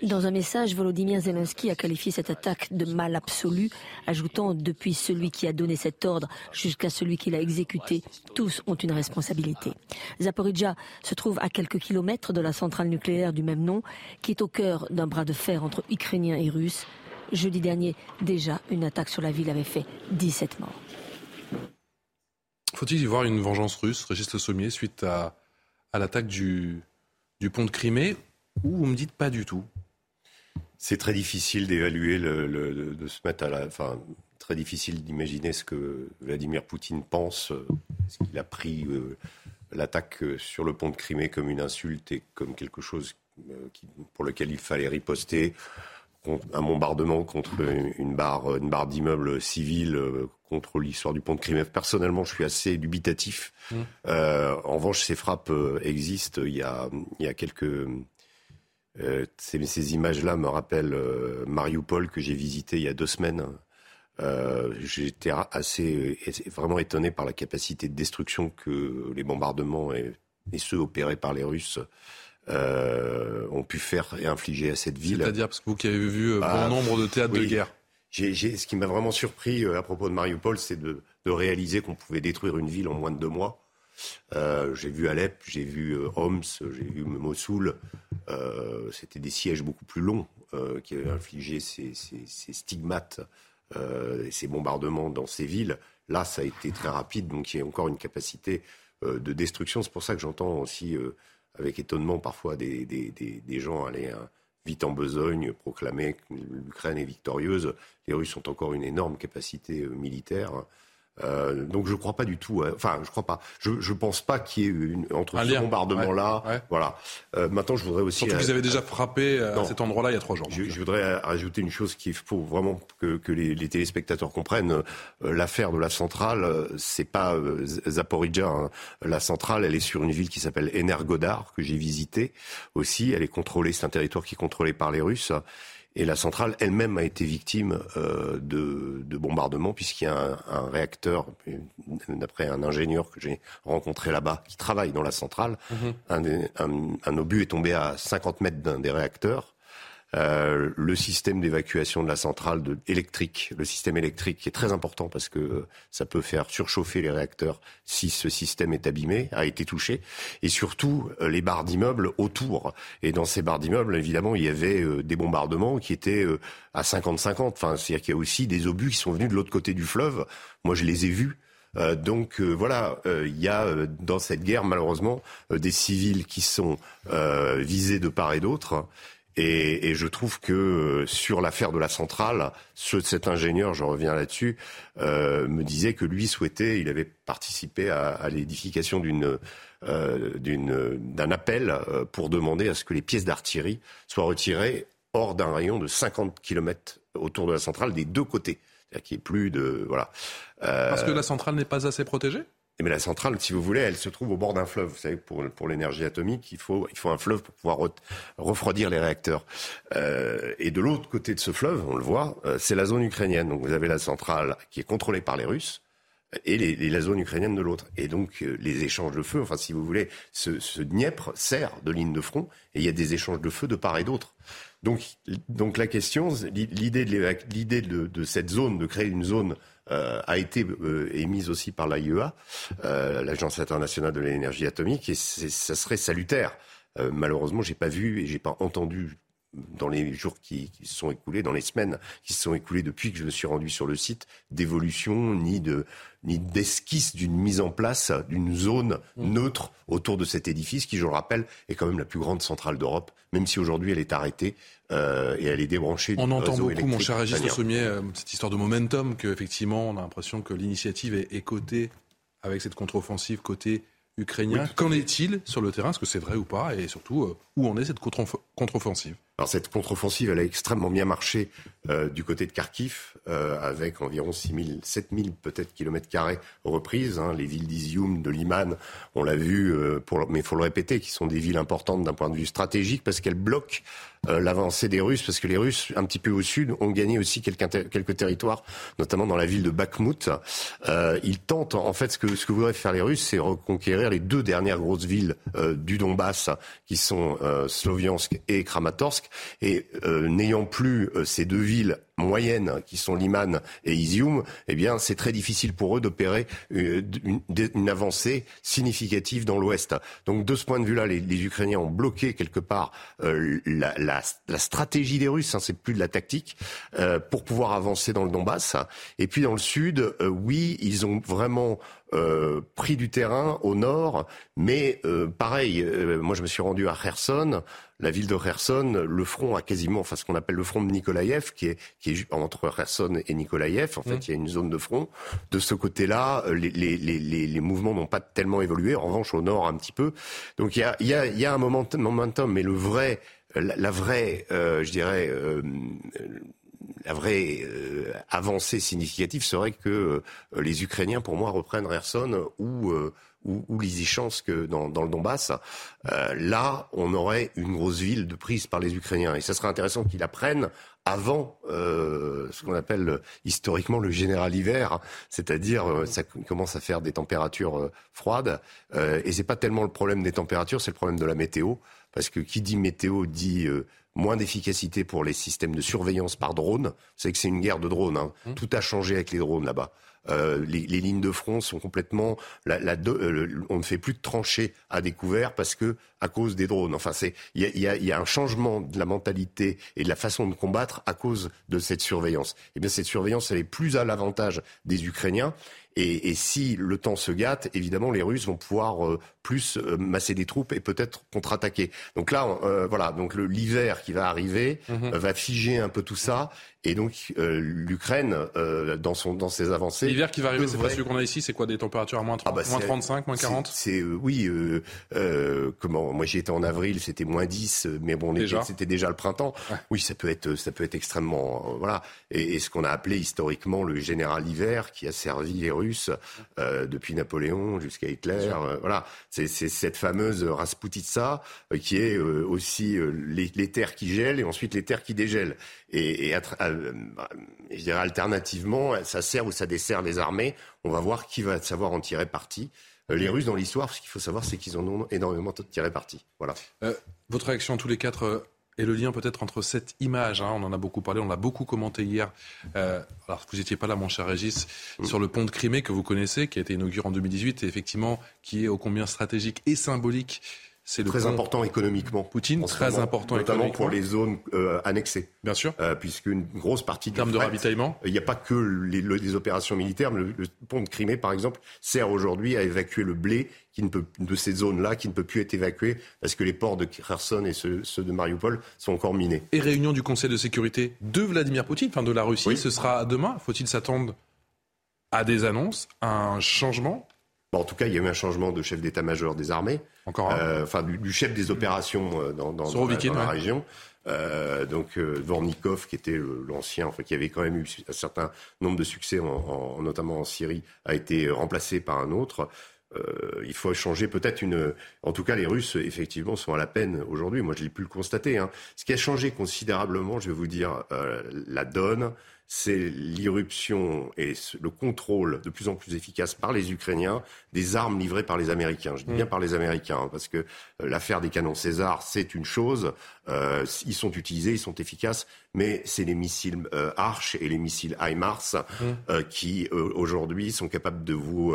[SPEAKER 14] Dans un message, Volodymyr Zelensky a qualifié cette attaque de mal absolu, ajoutant depuis celui qui a donné cet ordre jusqu'à celui qui l'a exécuté, tous ont une responsabilité. Zaporizhia se trouve à quelques kilomètres de la centrale nucléaire du même nom, qui est au cœur d'un bras de fer entre Ukrainiens et Russes. Jeudi dernier, déjà, une attaque sur la ville avait fait 17 morts.
[SPEAKER 1] Faut-il y voir une vengeance russe, Régis Le Sommier, suite à, l'attaque du, du pont de Crimée, ou vous me dites pas du tout?
[SPEAKER 3] C'est très difficile d'évaluer, le, de se mettre à la. Enfin, très difficile d'imaginer ce que Vladimir Poutine pense. Est-ce qu'il a pris euh, l'attaque sur le pont de Crimée comme une insulte et comme quelque chose euh, pour lequel il fallait riposter un bombardement contre une barre, une barre d'immeubles civils euh, contre l'histoire du pont de Crimée. Personnellement, je suis assez dubitatif. Mmh. en revanche, ces frappes existent. Il y a, il y a quelques euh, ces, images-là me rappellent euh, Mariupol que j'ai visité il y a deux semaines. Euh, J'étais assez vraiment étonné par la capacité de destruction que les bombardements et, ceux opérés par les Russes euh, ont pu faire et infliger à cette ville.
[SPEAKER 1] C'est-à-dire parce que vous qui avez vu un bon nombre de théâtres de guerre.
[SPEAKER 3] ce qui m'a vraiment surpris à propos de Mariupol, c'est de, de, réaliser qu'on pouvait détruire une ville en moins de deux mois. Euh, j'ai vu Alep, j'ai vu euh, Homs, j'ai vu Mossoul. Euh, c'était des sièges beaucoup plus longs qui avaient infligé ces, stigmates et ces bombardements dans ces villes. Là, ça a été très rapide, donc il y a encore une capacité de destruction. C'est pour ça que j'entends aussi avec étonnement parfois des, des gens aller vite en besogne, proclamer que l'Ukraine est victorieuse. Les Russes ont encore une énorme capacité militaire. Euh, donc je ne crois pas du tout. Hein. Enfin, je crois pas. Je ne pense pas qu'il y ait une entre ce bombardement là. Voilà. Euh, maintenant, je voudrais aussi.
[SPEAKER 1] Surtout que vous avez déjà frappé à cet endroit-là il y a trois jours.
[SPEAKER 3] Je, voudrais rajouter une chose qu'il faut vraiment que, que les, les, téléspectateurs comprennent. Euh, l'affaire de la centrale, c'est pas Zaporizhia. Hein. La centrale, elle est sur une ville qui s'appelle Energodar que j'ai visitée aussi. Elle est contrôlée. C'est un territoire qui est contrôlé par les Russes. Et la centrale elle-même a été victime euh, de, de bombardements puisqu'il y a un, un réacteur, d'après un ingénieur que j'ai rencontré là-bas, qui travaille dans la centrale, mhm. un, un, un, obus est tombé à 50 mètres d'un des réacteurs. Euh, le système d'évacuation de la centrale électrique, le système électrique qui est très important parce que ça peut faire surchauffer les réacteurs si ce système est abîmé, a été touché, et surtout euh, les barres d'immeubles autour. Et dans ces barres d'immeubles, évidemment, il y avait euh, des bombardements qui étaient à 50-50. Enfin, c'est-à-dire qu'il y a aussi des obus qui sont venus de l'autre côté du fleuve. Moi, je les ai vus. Euh, donc voilà, il y a dans cette guerre malheureusement des civils qui sont visés de part et d'autre. Et, je trouve que sur l'affaire de la centrale, cet ingénieur, je reviens là-dessus, me disait que lui souhaitait, il avait participé à l'édification d'une euh, d'un appel euh, pour demander à ce que les pièces d'artillerie soient retirées hors d'un rayon de 50 km autour de la centrale des deux côtés. C'est-à-dire qu'il n'y ait plus de... Voilà.
[SPEAKER 1] Euh, Parce que la centrale n'est pas assez protégée?
[SPEAKER 3] Mais la centrale, si vous voulez, elle se trouve au bord d'un fleuve. Vous savez, pour, pour l'énergie atomique, il faut, il faut un fleuve pour pouvoir refroidir les réacteurs. Euh, et de l'autre côté de ce fleuve, on le voit, c'est la zone ukrainienne. Donc vous avez la centrale qui est contrôlée par les Russes, et les, les, la zone ukrainienne de l'autre. Et donc euh, les échanges de feu, enfin si vous voulez, ce, ce Dniepr sert de ligne de front et il y a des échanges de feu de part et d'autre. Donc, donc la question, l'idée de, de, de, cette zone, de créer une zone, euh, a été euh, émise aussi par l'AIEA, euh, l'Agence internationale de l'énergie atomique, et ça serait salutaire. Euh, malheureusement, j'ai pas vu et j'ai pas entendu dans les jours qui, se sont écoulés, dans les semaines qui se sont écoulées depuis que je me suis rendu sur le site, d'évolution ni de ni d'esquisse d'une mise en place d'une zone mmh. neutre autour de cet édifice qui, je le rappelle, est quand même la plus grande centrale d'Europe, même si aujourd'hui elle est arrêtée euh, et elle est débranchée.
[SPEAKER 1] On entend beaucoup, mon cher Régis Sommier, euh, cette histoire de momentum, qu'effectivement on a l'impression que l'initiative est, est cotée avec cette contre-offensive côté ukrainien. Qu'en est-il sur le terrain? Est-ce que c'est vrai ou pas? Et surtout, euh, où en est cette contre-offensive?
[SPEAKER 3] Alors cette contre-offensive, elle a extrêmement bien marché euh, du côté de Kharkiv, euh, avec environ 6 000, 7 000 peut-être kilomètres carrés reprises. Hein, les villes d'Izium, de Liman, on l'a vu, euh, mais il faut le répéter, qui sont des villes importantes d'un point de vue stratégique parce qu'elles bloquent l'avancée des Russes, parce que les Russes, un petit peu au sud, ont gagné aussi quelques, territoires, notamment dans la ville de Bakhmut. Ils tentent, en fait, ce que, ce que voudraient faire les Russes, c'est reconquérir les deux dernières grosses villes du Donbass, qui sont Sloviansk et Kramatorsk. Et euh, n'ayant plus euh, ces deux villes moyennes qui sont Liman et Izium, eh bien, c'est très difficile pour eux d'opérer euh, une, avancée significative dans l'Ouest. Donc, de ce point de vue-là, les, Ukrainiens ont bloqué quelque part la, la, la, stratégie des Russes, hein, c'est plus de la tactique, euh, pour pouvoir avancer dans le Donbass. Et puis dans le Sud, oui, ils ont vraiment euh, pris du terrain au nord, mais euh, pareil, euh, moi je me suis rendu à Kherson, la ville de Kherson, le front a quasiment, enfin ce qu'on appelle le front de Nikolaïev, qui est, qui est entre Kherson et Nikolaïev, en fait mmh. il y a une zone de front. De ce côté-là, les, les, les, les mouvements n'ont pas tellement évolué, en revanche au nord un petit peu. Donc il y a, y a, y a un momentum, momentum, mais le vrai la, la vraie, euh, je dirais, euh, la vraie euh, avancée significative serait que euh, les Ukrainiens, pour moi, reprennent Kherson ou euh, ou, ou que dans, dans le Donbass. là, on aurait une grosse ville de prise par les Ukrainiens. Et ça serait intéressant qu'ils la prennent avant ce qu'on appelle historiquement le général hiver, c'est-à-dire ça commence à faire des températures froides. et c'est pas tellement le problème des températures, c'est le problème de la météo, parce que qui dit météo dit moins d'efficacité pour les systèmes de surveillance par drone. C'est que c'est une guerre de drones. Hein. Mmh. Tout a changé avec les drones là-bas. Euh, les, les, lignes de front sont complètement. La, la, euh, on ne fait plus de tranchées à découvert parce que à cause des drones. Enfin, c'est il y a, y, a, y a, un changement de la mentalité et de la façon de combattre à cause de cette surveillance. Et eh bien, cette surveillance, elle est plus à l'avantage des Ukrainiens. Et, et, si le temps se gâte, évidemment, les Russes vont pouvoir euh, plus euh, masser des troupes et peut-être contre-attaquer. Donc là, euh, voilà, donc l'hiver qui va arriver mhm. va figer un peu tout ça. Et donc l'Ukraine, dans son dans ses avancées,
[SPEAKER 1] l'hiver qui va arriver, c'est pas celui qu'on a ici. C'est quoi des températures à moins, 30, ah bah moins 35, moins 40
[SPEAKER 3] C'est oui. comment Moi, j'y étais en avril, c'était moins 10, mais bon, c'était déjà le printemps. Oui, ça peut être ça peut être extrêmement voilà. Et, et ce qu'on a appelé historiquement le général hiver, qui a servi les Russes euh, depuis Napoléon jusqu'à Hitler. Euh, voilà, c'est cette fameuse Rasputitsa euh, qui est aussi les, terres qui gèlent et ensuite les terres qui dégèlent. Et, je dirais alternativement, ça sert ou ça dessert les armées. On va voir qui va savoir en tirer parti. Les Russes, dans l'histoire, ce qu'il faut savoir, c'est qu'ils en ont énormément tiré parti. Voilà.
[SPEAKER 1] votre réaction tous les quatre et le lien peut-être entre cette image, hein, on en a beaucoup parlé, on l'a beaucoup commenté hier, euh, alors vous n'étiez pas là mon cher Régis, mm. sur le pont de Crimée que vous connaissez, qui a été inauguré en 2018 et effectivement qui est ô combien stratégique et symbolique c'est
[SPEAKER 3] très important économiquement.
[SPEAKER 1] Poutine, très important
[SPEAKER 3] notamment pour les zones euh, annexées.
[SPEAKER 1] Bien sûr.
[SPEAKER 3] Euh, puisqu'une grosse partie
[SPEAKER 1] En termes de ravitaillement
[SPEAKER 3] Il n'y a pas que les, le- les opérations militaires. mais Le, le pont de Crimée, par exemple, sert aujourd'hui à évacuer le blé qui ne peut, de ces zones-là qui ne peut plus être évacué parce que les ports de Kherson et ceux, ceux de Mariupol sont encore minés.
[SPEAKER 1] Et réunion du Conseil de sécurité de Vladimir Poutine, enfin de la Russie,
[SPEAKER 3] Oui.
[SPEAKER 1] ce sera demain. Faut-il s'attendre à des annonces, à un changement
[SPEAKER 3] Bon, en tout cas, il y a eu un changement de chef d'état-major des armées,
[SPEAKER 1] Encore un
[SPEAKER 3] euh, enfin du, du chef des opérations euh, dans, dans, dans la, dans région. Euh, donc euh, Dvornikov, qui était le- l'ancien, enfin qui avait quand même eu un certain nombre de succès, en, en- notamment en Syrie, a été remplacé par un autre. Euh, il faut changer peut-être une. En tout cas, les Russes, effectivement, sont à la peine aujourd'hui. Moi, je l'ai pu le constater. hein. Ce qui a changé considérablement, je vais vous dire, euh, la donne, c'est l'irruption et le contrôle de plus en plus efficace par les Ukrainiens des armes livrées par les Américains. Je dis bien par les Américains, hein, parce que euh, l'affaire des canons César, c'est une chose. Euh, ils sont utilisés, ils sont efficaces, mais c'est les missiles euh, Arch et les missiles HIMARS euh, qui aujourd'hui sont capables de vous.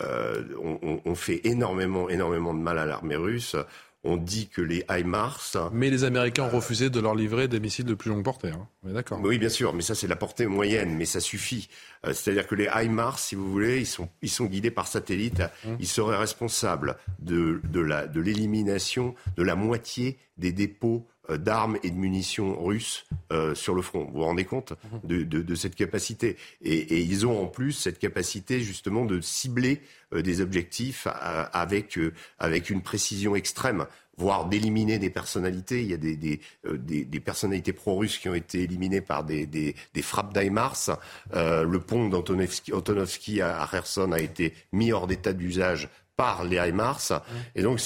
[SPEAKER 3] On- on fait énormément, énormément de mal à l'armée russe. On dit que les HIMARS.
[SPEAKER 1] Mais les Américains ont refusé de leur livrer des missiles de plus longue portée. Hein. D'accord.
[SPEAKER 3] Oui, bien sûr, mais ça c'est la portée moyenne, mais ça suffit. Euh, C'est-à-dire que les HIMARS, si vous voulez, ils sont, ils sont guidés par satellite. Ils seraient responsables de, de la- de l'élimination de la moitié des dépôts d'armes et de munitions russes euh, sur le front. Vous vous rendez compte de, cette capacité? Et, ils ont en plus cette capacité justement de cibler euh, des objectifs euh, avec, euh, avec une précision extrême voire d'éliminer des personnalités. Il y a des, des, euh, personnalités pro-russes qui ont été éliminées par des, des, frappes d'IMARS. Euh, le pont d'Antonovski Antonovski à, à Kherson a été mis hors d'état d'usage par les HIMARS. Et donc,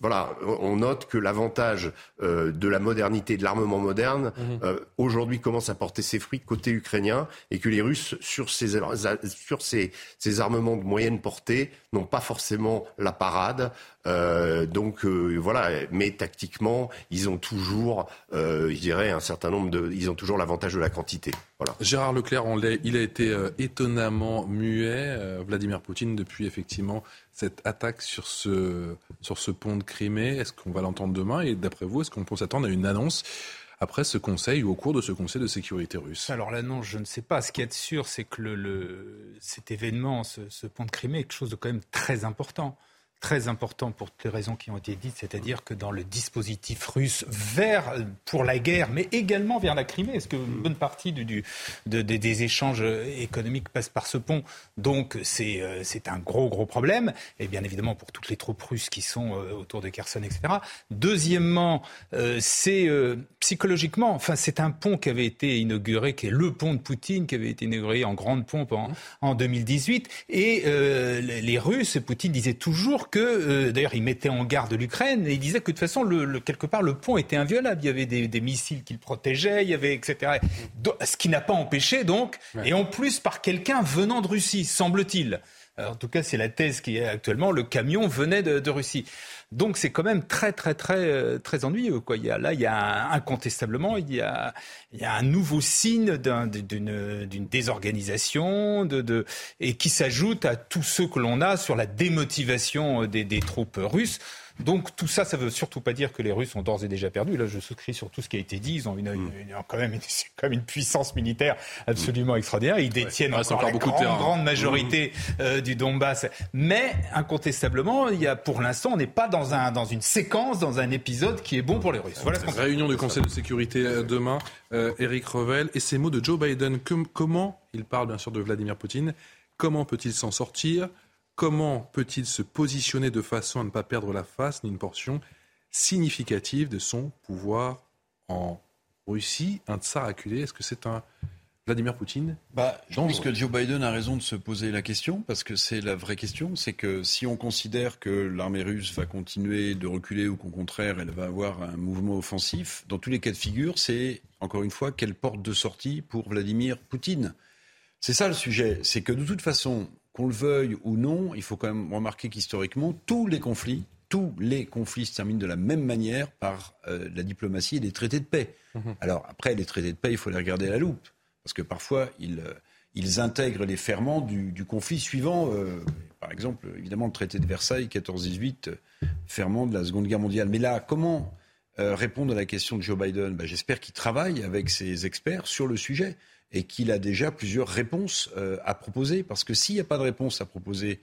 [SPEAKER 3] voilà, on note que l'avantage euh, de la modernité, de l'armement moderne, euh, aujourd'hui commence à porter ses fruits côté ukrainien et que les Russes, sur ces, sur ces, ces armements de moyenne portée, n'ont pas forcément la parade. Euh, donc euh, voilà, mais tactiquement, ils ont toujours, euh, je dirais, un certain nombre de, ils ont toujours l'avantage de la quantité. Voilà.
[SPEAKER 1] Gérard Leclerc, il a été euh, étonnamment muet, euh, Vladimir Poutine, depuis effectivement cette attaque sur ce, sur ce pont de Crimée. Est-ce qu'on va l'entendre demain? Et d'après vous, est-ce qu'on peut s'attendre à une annonce après ce conseil ou au cours de ce conseil de sécurité russe
[SPEAKER 4] Alors là, non, je ne sais pas. Ce qui est sûr, c'est que le, cet événement, ce, ce pont de Crimée, est quelque chose de quand même très important. Très important pour toutes les raisons qui ont été dites, c'est-à-dire que dans le dispositif russe vers, pour la guerre, mais également vers la Crimée, parce qu'une bonne partie du, du- de- de- des échanges économiques passent par ce pont. Donc c'est euh, un gros, gros problème. Et bien évidemment pour toutes les troupes russes qui sont euh, autour de Kherson, etc. Deuxièmement, euh, c'est euh, psychologiquement, enfin c'est un pont qui avait été inauguré, qui est le pont de Poutine, qui avait été inauguré en grande pompe en, en 2018. Et les Russes, Poutine disait toujours que, euh, d'ailleurs il mettait en garde l'Ukraine, et il disait que de toute façon, le, le- quelque part, le pont était inviolable. Il y avait des, des missiles qui le protégeaient, il y avait, etc. Ce qui n'a pas empêché donc, et en plus par quelqu'un venant de Russie, semble-t-il. Alors, en tout cas, c'est la thèse qui est actuellement. Le camion venait de, de Russie. Donc, c'est quand même très, très, très, euh, très ennuyeux. Quoi. Il y a, là, il y a incontestablement, il y a, il y a un nouveau signe d'un- d'une désorganisation, de, de, et qui s'ajoute à tous ceux que l'on a sur la démotivation des, des troupes russes. Donc tout ça, ça veut surtout pas dire que les Russes ont d'ores et déjà perdu. Là, je souscris sur tout ce qui a été dit. Ils ont une, une- une- quand même, c'est quand même une puissance militaire absolument extraordinaire. Ils détiennent
[SPEAKER 1] reste
[SPEAKER 4] encore,
[SPEAKER 1] encore
[SPEAKER 4] la
[SPEAKER 1] beaucoup
[SPEAKER 4] grande, grande majorité euh, du Donbass. Mais incontestablement, il y a pour l'instant, on n'est pas dans un dans une séquence, dans un épisode qui est bon pour les Russes. Voilà ce qu'on
[SPEAKER 1] Réunion du Conseil de sécurité euh, demain. Euh, Eric Revel et ces mots de Joe Biden. Com- comment il parle bien sûr de Vladimir Poutine Comment peut-il s'en sortir? Comment peut-il se positionner de façon à ne pas perdre la face ni une portion significative de son pouvoir en Russie Un tsar acculé, est-ce que c'est un Vladimir Poutine?
[SPEAKER 2] Bah, je pense que Joe Biden a raison de se poser la question, parce que c'est la vraie question. C'est que si on considère que l'armée russe va continuer de reculer ou qu'au contraire, elle va avoir un mouvement offensif, dans tous les cas de figure, c'est, encore une fois, quelle porte de sortie pour Vladimir Poutine C'est ça le sujet. C'est que de toute façon, qu'on le veuille ou non, il faut quand même remarquer qu'historiquement, tous les conflits, tous les conflits se terminent de la même manière par euh, la diplomatie et les traités de paix. Alors après, les traités de paix, il faut les regarder à la loupe. Parce que parfois, ils, euh, ils intègrent les ferments du, du conflit suivant. euh, par exemple, évidemment, le traité de Versailles 14-18 ferment de la Seconde Guerre mondiale. Mais là, comment euh, répondre à la question de Joe Biden ben, J'espère qu'il travaille avec ses experts sur le sujet et qu'il a déjà plusieurs réponses euh, à proposer. Parce que s'il n'y a pas de réponse à proposer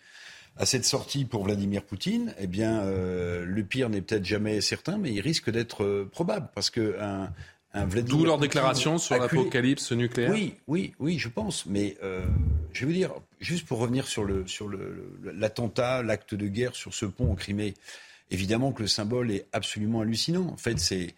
[SPEAKER 2] à cette sortie pour Vladimir Poutine, eh bien, euh, le pire n'est peut-être jamais certain, mais il risque d'être probable. Parce que un, un Vladimir
[SPEAKER 1] D'où leur déclaration sur l'apocalypse nucléaire
[SPEAKER 2] Oui, oui, oui, je pense. Mais je veux dire, juste pour revenir sur l'attentat, le, sur l'acte de guerre sur ce pont en Crimée, évidemment que le symbole est absolument hallucinant. En fait, c'est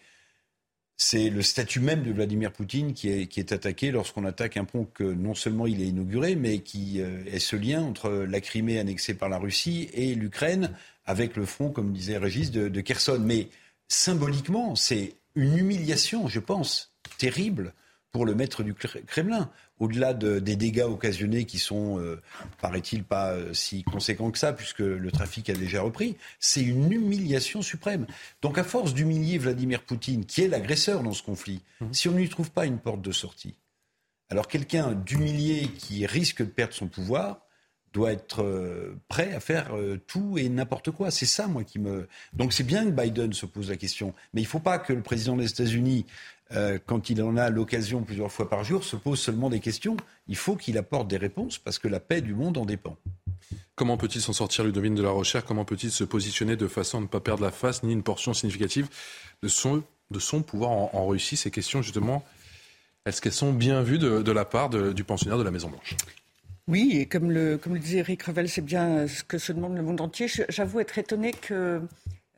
[SPEAKER 2] c'est le statut même de Vladimir Poutine qui est, qui est attaqué lorsqu'on attaque un pont que non seulement il est inauguré, mais qui euh, est ce lien entre la Crimée annexée par la Russie et l'Ukraine, avec le front, comme disait Régis, de, de Kherson. Mais symboliquement, c'est une humiliation, je pense, terrible pour le maître du Kremlin au-delà des dégâts occasionnés qui sont, euh, paraît-il, pas euh, si conséquents que ça, puisque le trafic a déjà repris, c'est une humiliation suprême. Donc à force d'humilier Vladimir Poutine, qui est l'agresseur dans ce conflit, mmh. si on ne lui trouve pas une porte de sortie, alors quelqu'un d'humilié qui risque de perdre son pouvoir, doit être euh, prêt à faire tout et n'importe quoi. C'est ça, moi, qui me. Donc c'est bien que Biden se pose la question, mais il ne faut pas que le président des États-Unis euh, quand il en a l'occasion plusieurs fois par jour, se pose seulement des questions. Il faut qu'il apporte des réponses parce que la paix du monde en dépend.
[SPEAKER 1] Comment peut-il s'en sortir, Ludovine de la Recherche Comment peut-il se positionner de façon à ne pas perdre la face ni une portion significative de son, de son pouvoir en, Russie? Ces questions, justement, est-ce qu'elles sont bien vues de, la part du pensionnaire de la Maison-Blanche
[SPEAKER 11] oui, et comme le, comme le disait Eric Revel, c'est bien ce que se demande le monde entier. J'avoue être étonné que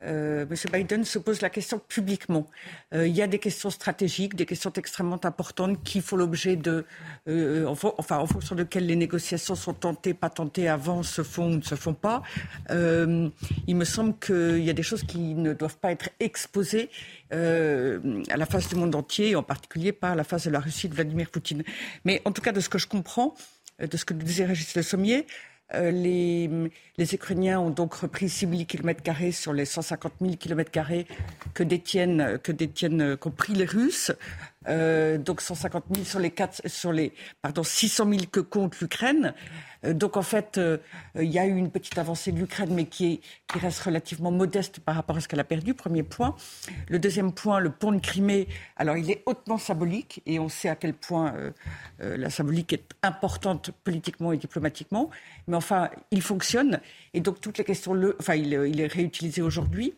[SPEAKER 11] euh, M. Biden se pose la question publiquement. Euh, il y a des questions stratégiques, des questions extrêmement importantes qui font l'objet de, euh, enfin, en fonction de quelles les négociations sont tentées, pas tentées, avant, se font ou ne se font pas. il me semble qu'il y a des choses qui ne doivent pas être exposées à la face du monde entier, en particulier par la face de la Russie de Vladimir Poutine. Mais en tout cas, de ce que je comprends, de ce que disait Régis Le Sommier, euh, les, les, Ukrainiens ont donc repris 6 000 km sur les 150 000 km que détiennent, que détiennent, euh, qu'ont pris les Russes. Euh, donc 150 000 sur les, 4, sur les pardon, 600 000 que compte l'Ukraine. Euh, donc en fait, euh, il y a eu une petite avancée de l'Ukraine, mais qui, qui, reste relativement modeste par rapport à ce qu'elle a perdu, premier point. Le deuxième point, le pont de Crimée, alors il est hautement symbolique, et on sait à quel point la symbolique est importante politiquement et diplomatiquement, mais enfin, il fonctionne, et donc toutes les questions, enfin, il, il est réutilisé aujourd'hui.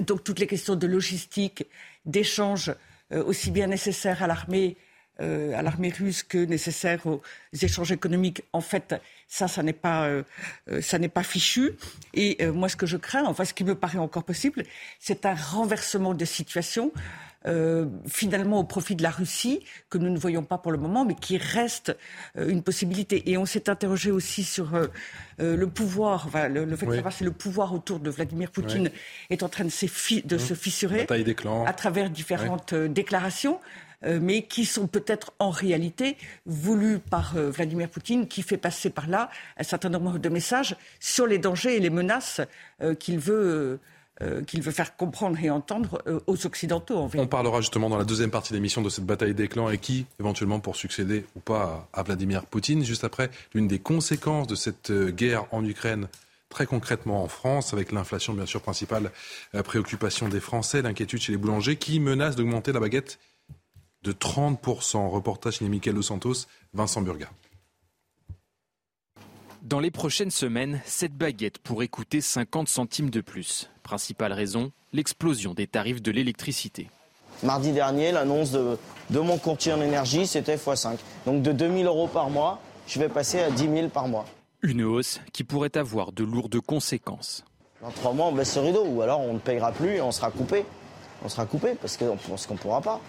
[SPEAKER 11] Donc toutes les questions de logistique, d'échange, aussi bien nécessaire à l'armée euh, à l'armée russe que nécessaire aux échanges économiques. En fait, ça, ça n'est pas, euh, ça n'est pas fichu. Et moi, ce que je crains, enfin, ce qui me paraît encore possible, c'est un renversement de situation. finalement au profit de la Russie, que nous ne voyons pas pour le moment, mais qui reste une possibilité. Et on s'est interrogé aussi sur le pouvoir, enfin, le, fait de c'est le pouvoir autour de Vladimir Poutine est en train de, de mmh. se fissurer à travers différentes déclarations. Euh, mais qui sont peut-être en réalité voulus par euh, Vladimir Poutine, qui fait passer par là un certain nombre de messages sur les dangers et les menaces euh, qu'il veut. Qu'il veut faire comprendre et entendre aux Occidentaux.
[SPEAKER 1] On parlera justement dans la deuxième partie de l'émission de cette bataille des clans et qui, éventuellement, pour succéder ou pas à Vladimir Poutine. Juste après, l'une des conséquences de cette guerre en Ukraine très concrètement en France, avec l'inflation bien sûr principale, la préoccupation des Français, l'inquiétude chez les boulangers qui menacent d'augmenter la baguette de 30%. Reportage chez Michael Dos Santos, Vincent Burga.
[SPEAKER 16] Dans les prochaines semaines, cette baguette pourrait coûter 50 centimes de plus. Principale raison, l'explosion des tarifs de l'électricité.
[SPEAKER 17] Mardi dernier, l'annonce de, mon courtier en énergie, c'était x5. Donc de 2000 euros par mois, je vais passer à 10 000 par mois.
[SPEAKER 16] Une hausse qui pourrait avoir de lourdes conséquences.
[SPEAKER 17] Dans trois mois, on baisse le rideau, ou alors on ne payera plus et on sera coupé. On sera coupé parce qu'on ne pourra pas.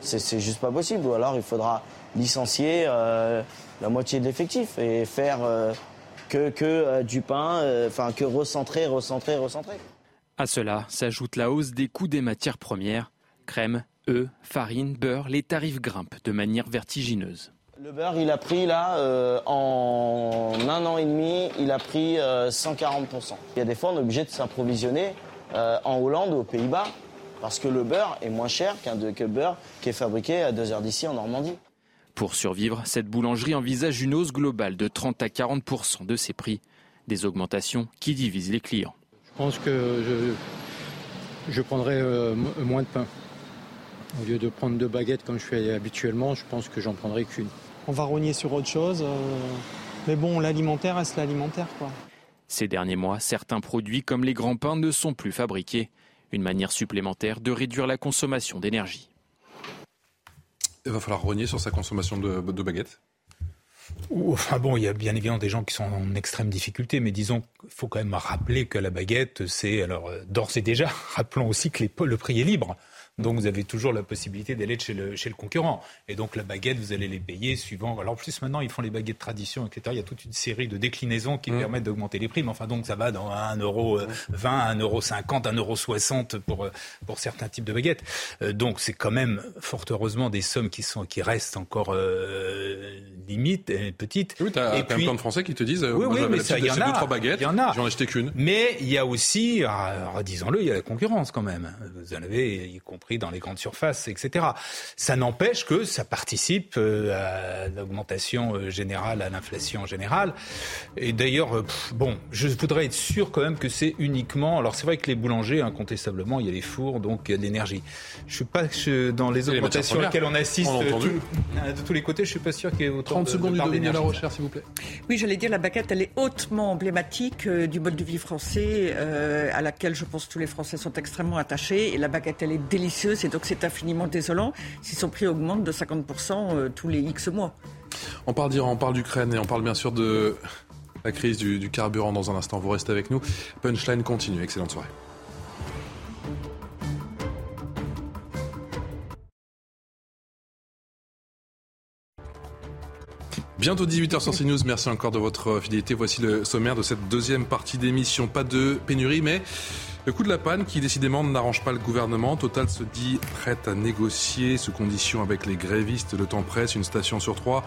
[SPEAKER 17] C'est juste pas possible. Ou alors il faudra licencier euh, la moitié de l'effectif et faire euh, que, euh, du pain, enfin que recentrer, recentrer, recentrer.
[SPEAKER 16] À cela s'ajoute la hausse des coûts des matières premières, crème, œufs, farine, beurre. Les tarifs grimpent de manière vertigineuse.
[SPEAKER 17] Le beurre, il a pris là, en un an et demi, il a pris 140%. Il y a des fois, on est obligé de s'approvisionner en Hollande ou aux Pays-Bas parce que le beurre est moins cher qu'un que le beurre qui est fabriqué à deux heures d'ici en Normandie.
[SPEAKER 16] Pour survivre, cette boulangerie envisage une hausse globale de 30 à 40% de ses prix, des augmentations qui divisent les clients.
[SPEAKER 17] Je
[SPEAKER 18] pense que je, je prendrai euh, moins de pain. Au lieu de prendre deux baguettes comme je fais habituellement, je pense que j'en prendrai qu'une.
[SPEAKER 19] On va rogner sur autre chose. Euh, mais bon, l'alimentaire reste l'alimentaire. quoi.
[SPEAKER 16] Ces derniers mois, certains produits comme les grands pains ne sont plus fabriqués. Une manière supplémentaire de réduire la consommation d'énergie.
[SPEAKER 1] Il va falloir rogner sur sa consommation de, de baguettes
[SPEAKER 4] Enfin bon, il y a bien évidemment des gens qui sont en extrême difficulté, mais disons qu'il faut quand même rappeler que la baguette, c'est alors euh, d'ores et déjà, rappelons aussi que le prix est libre. Donc vous avez toujours la possibilité d'aller chez le, chez le concurrent. Et donc la baguette, vous allez les payer suivant. Alors en plus maintenant, ils font les baguettes tradition, etc. Il y a toute une série de déclinaisons qui mmh. permettent d'augmenter les prix. Mais enfin donc ça va dans 1,20 euro, 1,50 euro, 1,60 euro pour, pour certains types de baguettes. Euh, donc c'est quand même fort heureusement des sommes qui, sont, qui restent encore euh, limites, et petites.
[SPEAKER 1] Oui, tu as, plein de Français qui te disent oui, oui, mais ça, il y en a. trois baguettes, j'en ai acheté qu'une.
[SPEAKER 4] Mais il y a aussi, disons-le, il y a la concurrence quand même. Vous en avez, y compris dans les grandes surfaces, etc. Ça n'empêche que ça participe euh, à l'augmentation euh, générale, à l'inflation générale. Et d'ailleurs, euh, bon, je voudrais être sûr quand même que c'est uniquement. Alors c'est vrai que les boulangers, incontestablement, il y a les fours, donc il y a de l'énergie. Je suis pas dans les augmentations auxquelles on assiste de tous les côtés. Je suis pas sûr qu'il y ait autant
[SPEAKER 1] 30 secondes de, la recherche, s'il vous plaît.
[SPEAKER 11] Oui, j'allais dire la baguette, elle est hautement emblématique du mode de vie français, à laquelle je pense tous les Français sont extrêmement attachés. Et la baguette, elle est délicieuse et donc c'est infiniment désolant si son prix augmente de 50% euh, tous les X mois.
[SPEAKER 1] On parle d'Iran, on parle d'Ukraine et on parle bien sûr de la crise du, carburant dans un instant. Vous restez avec nous. Punchline continue. Excellente soirée. Bientôt 18h sur CNews. Merci encore de votre fidélité. Voici le sommaire de cette deuxième partie d'émission. Pas de pénurie, mais le coup de la panne qui décidément n'arrange pas le gouvernement. Total se dit prête à négocier sous condition avec les grévistes. Le temps presse, une station sur trois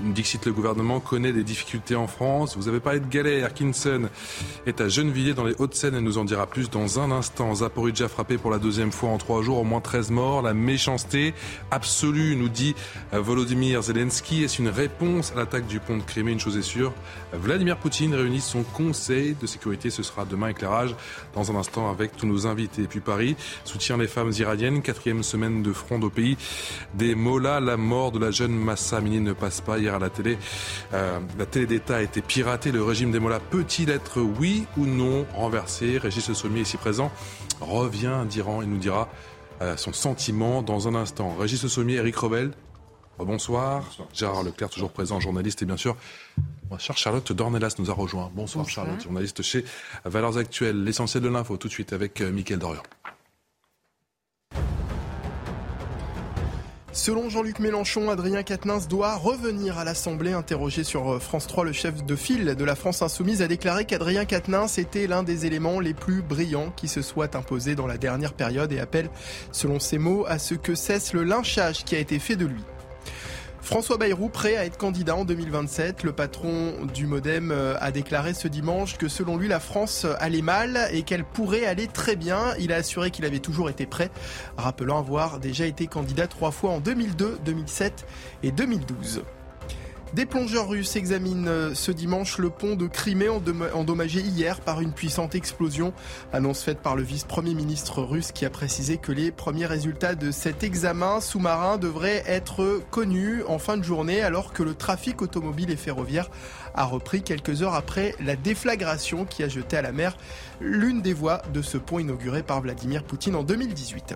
[SPEAKER 1] Dixit, le gouvernement connaît des difficultés en France. Vous avez parlé de galère. Kinson est à Gennevilliers dans les Hauts-de-Seine. Elle nous en dira plus dans un instant. Zaporizhia frappé pour la deuxième fois en trois jours, au moins 13 morts. La méchanceté absolue, nous dit Volodymyr Zelensky. Est-ce une réponse à l'attaque du pont de Crimée? Une chose est sûre, Vladimir Poutine réunit son conseil de sécurité. Ce sera demain éclairage dans un instant avec tous nos invités. Et puis Paris soutient les femmes iraniennes. Quatrième semaine de fronde au pays. Des mollahs, la mort de la jeune Massa Mini ne passe pas hier à la télé. Euh, la télé d'État a été piratée. Le régime des Mollahs peut-il être, oui ou non, renversé? Régis Le Sommier, ici présent, revient d'Iran et nous dira euh, son sentiment dans un instant. Régis Le Sommier, Eric Revel, bonsoir. Gérard Leclerc, toujours présent, journaliste et bien sûr, chère Charlotte Dornelas nous a rejoint. Bonsoir, Charlotte, journaliste chez Valeurs Actuelles. L'essentiel de l'info tout de suite avec euh, Mickaël Dorian.
[SPEAKER 5] Selon Jean-Luc Mélenchon, Adrien Quatennens doit revenir à l'Assemblée. Interrogé sur euh, France 3, le chef de file de la France Insoumise a déclaré qu'Adrien Quatennens était l'un des éléments les plus brillants qui se soit imposé dans la dernière période et appelle, selon ses mots, à ce que cesse le lynchage qui a été fait de lui. François Bayrou prêt à être candidat en 2027. Le patron du Modem euh, a déclaré ce dimanche que selon lui la France allait mal et qu'elle pourrait aller très bien. Il a assuré qu'il avait toujours été prêt, rappelant avoir déjà été candidat trois fois en 2002, 2007 et 2012. Des plongeurs russes examinent euh, ce dimanche le pont de Crimée endommagé hier par une puissante explosion. Annonce faite par le vice-premier ministre russe qui a précisé que les premiers résultats de cet examen sous-marin devraient être connus en fin de journée alors que le trafic automobile et ferroviaire a repris quelques heures après la déflagration qui a jeté à la mer l'une des voies de ce pont inauguré par Vladimir Poutine en 2018.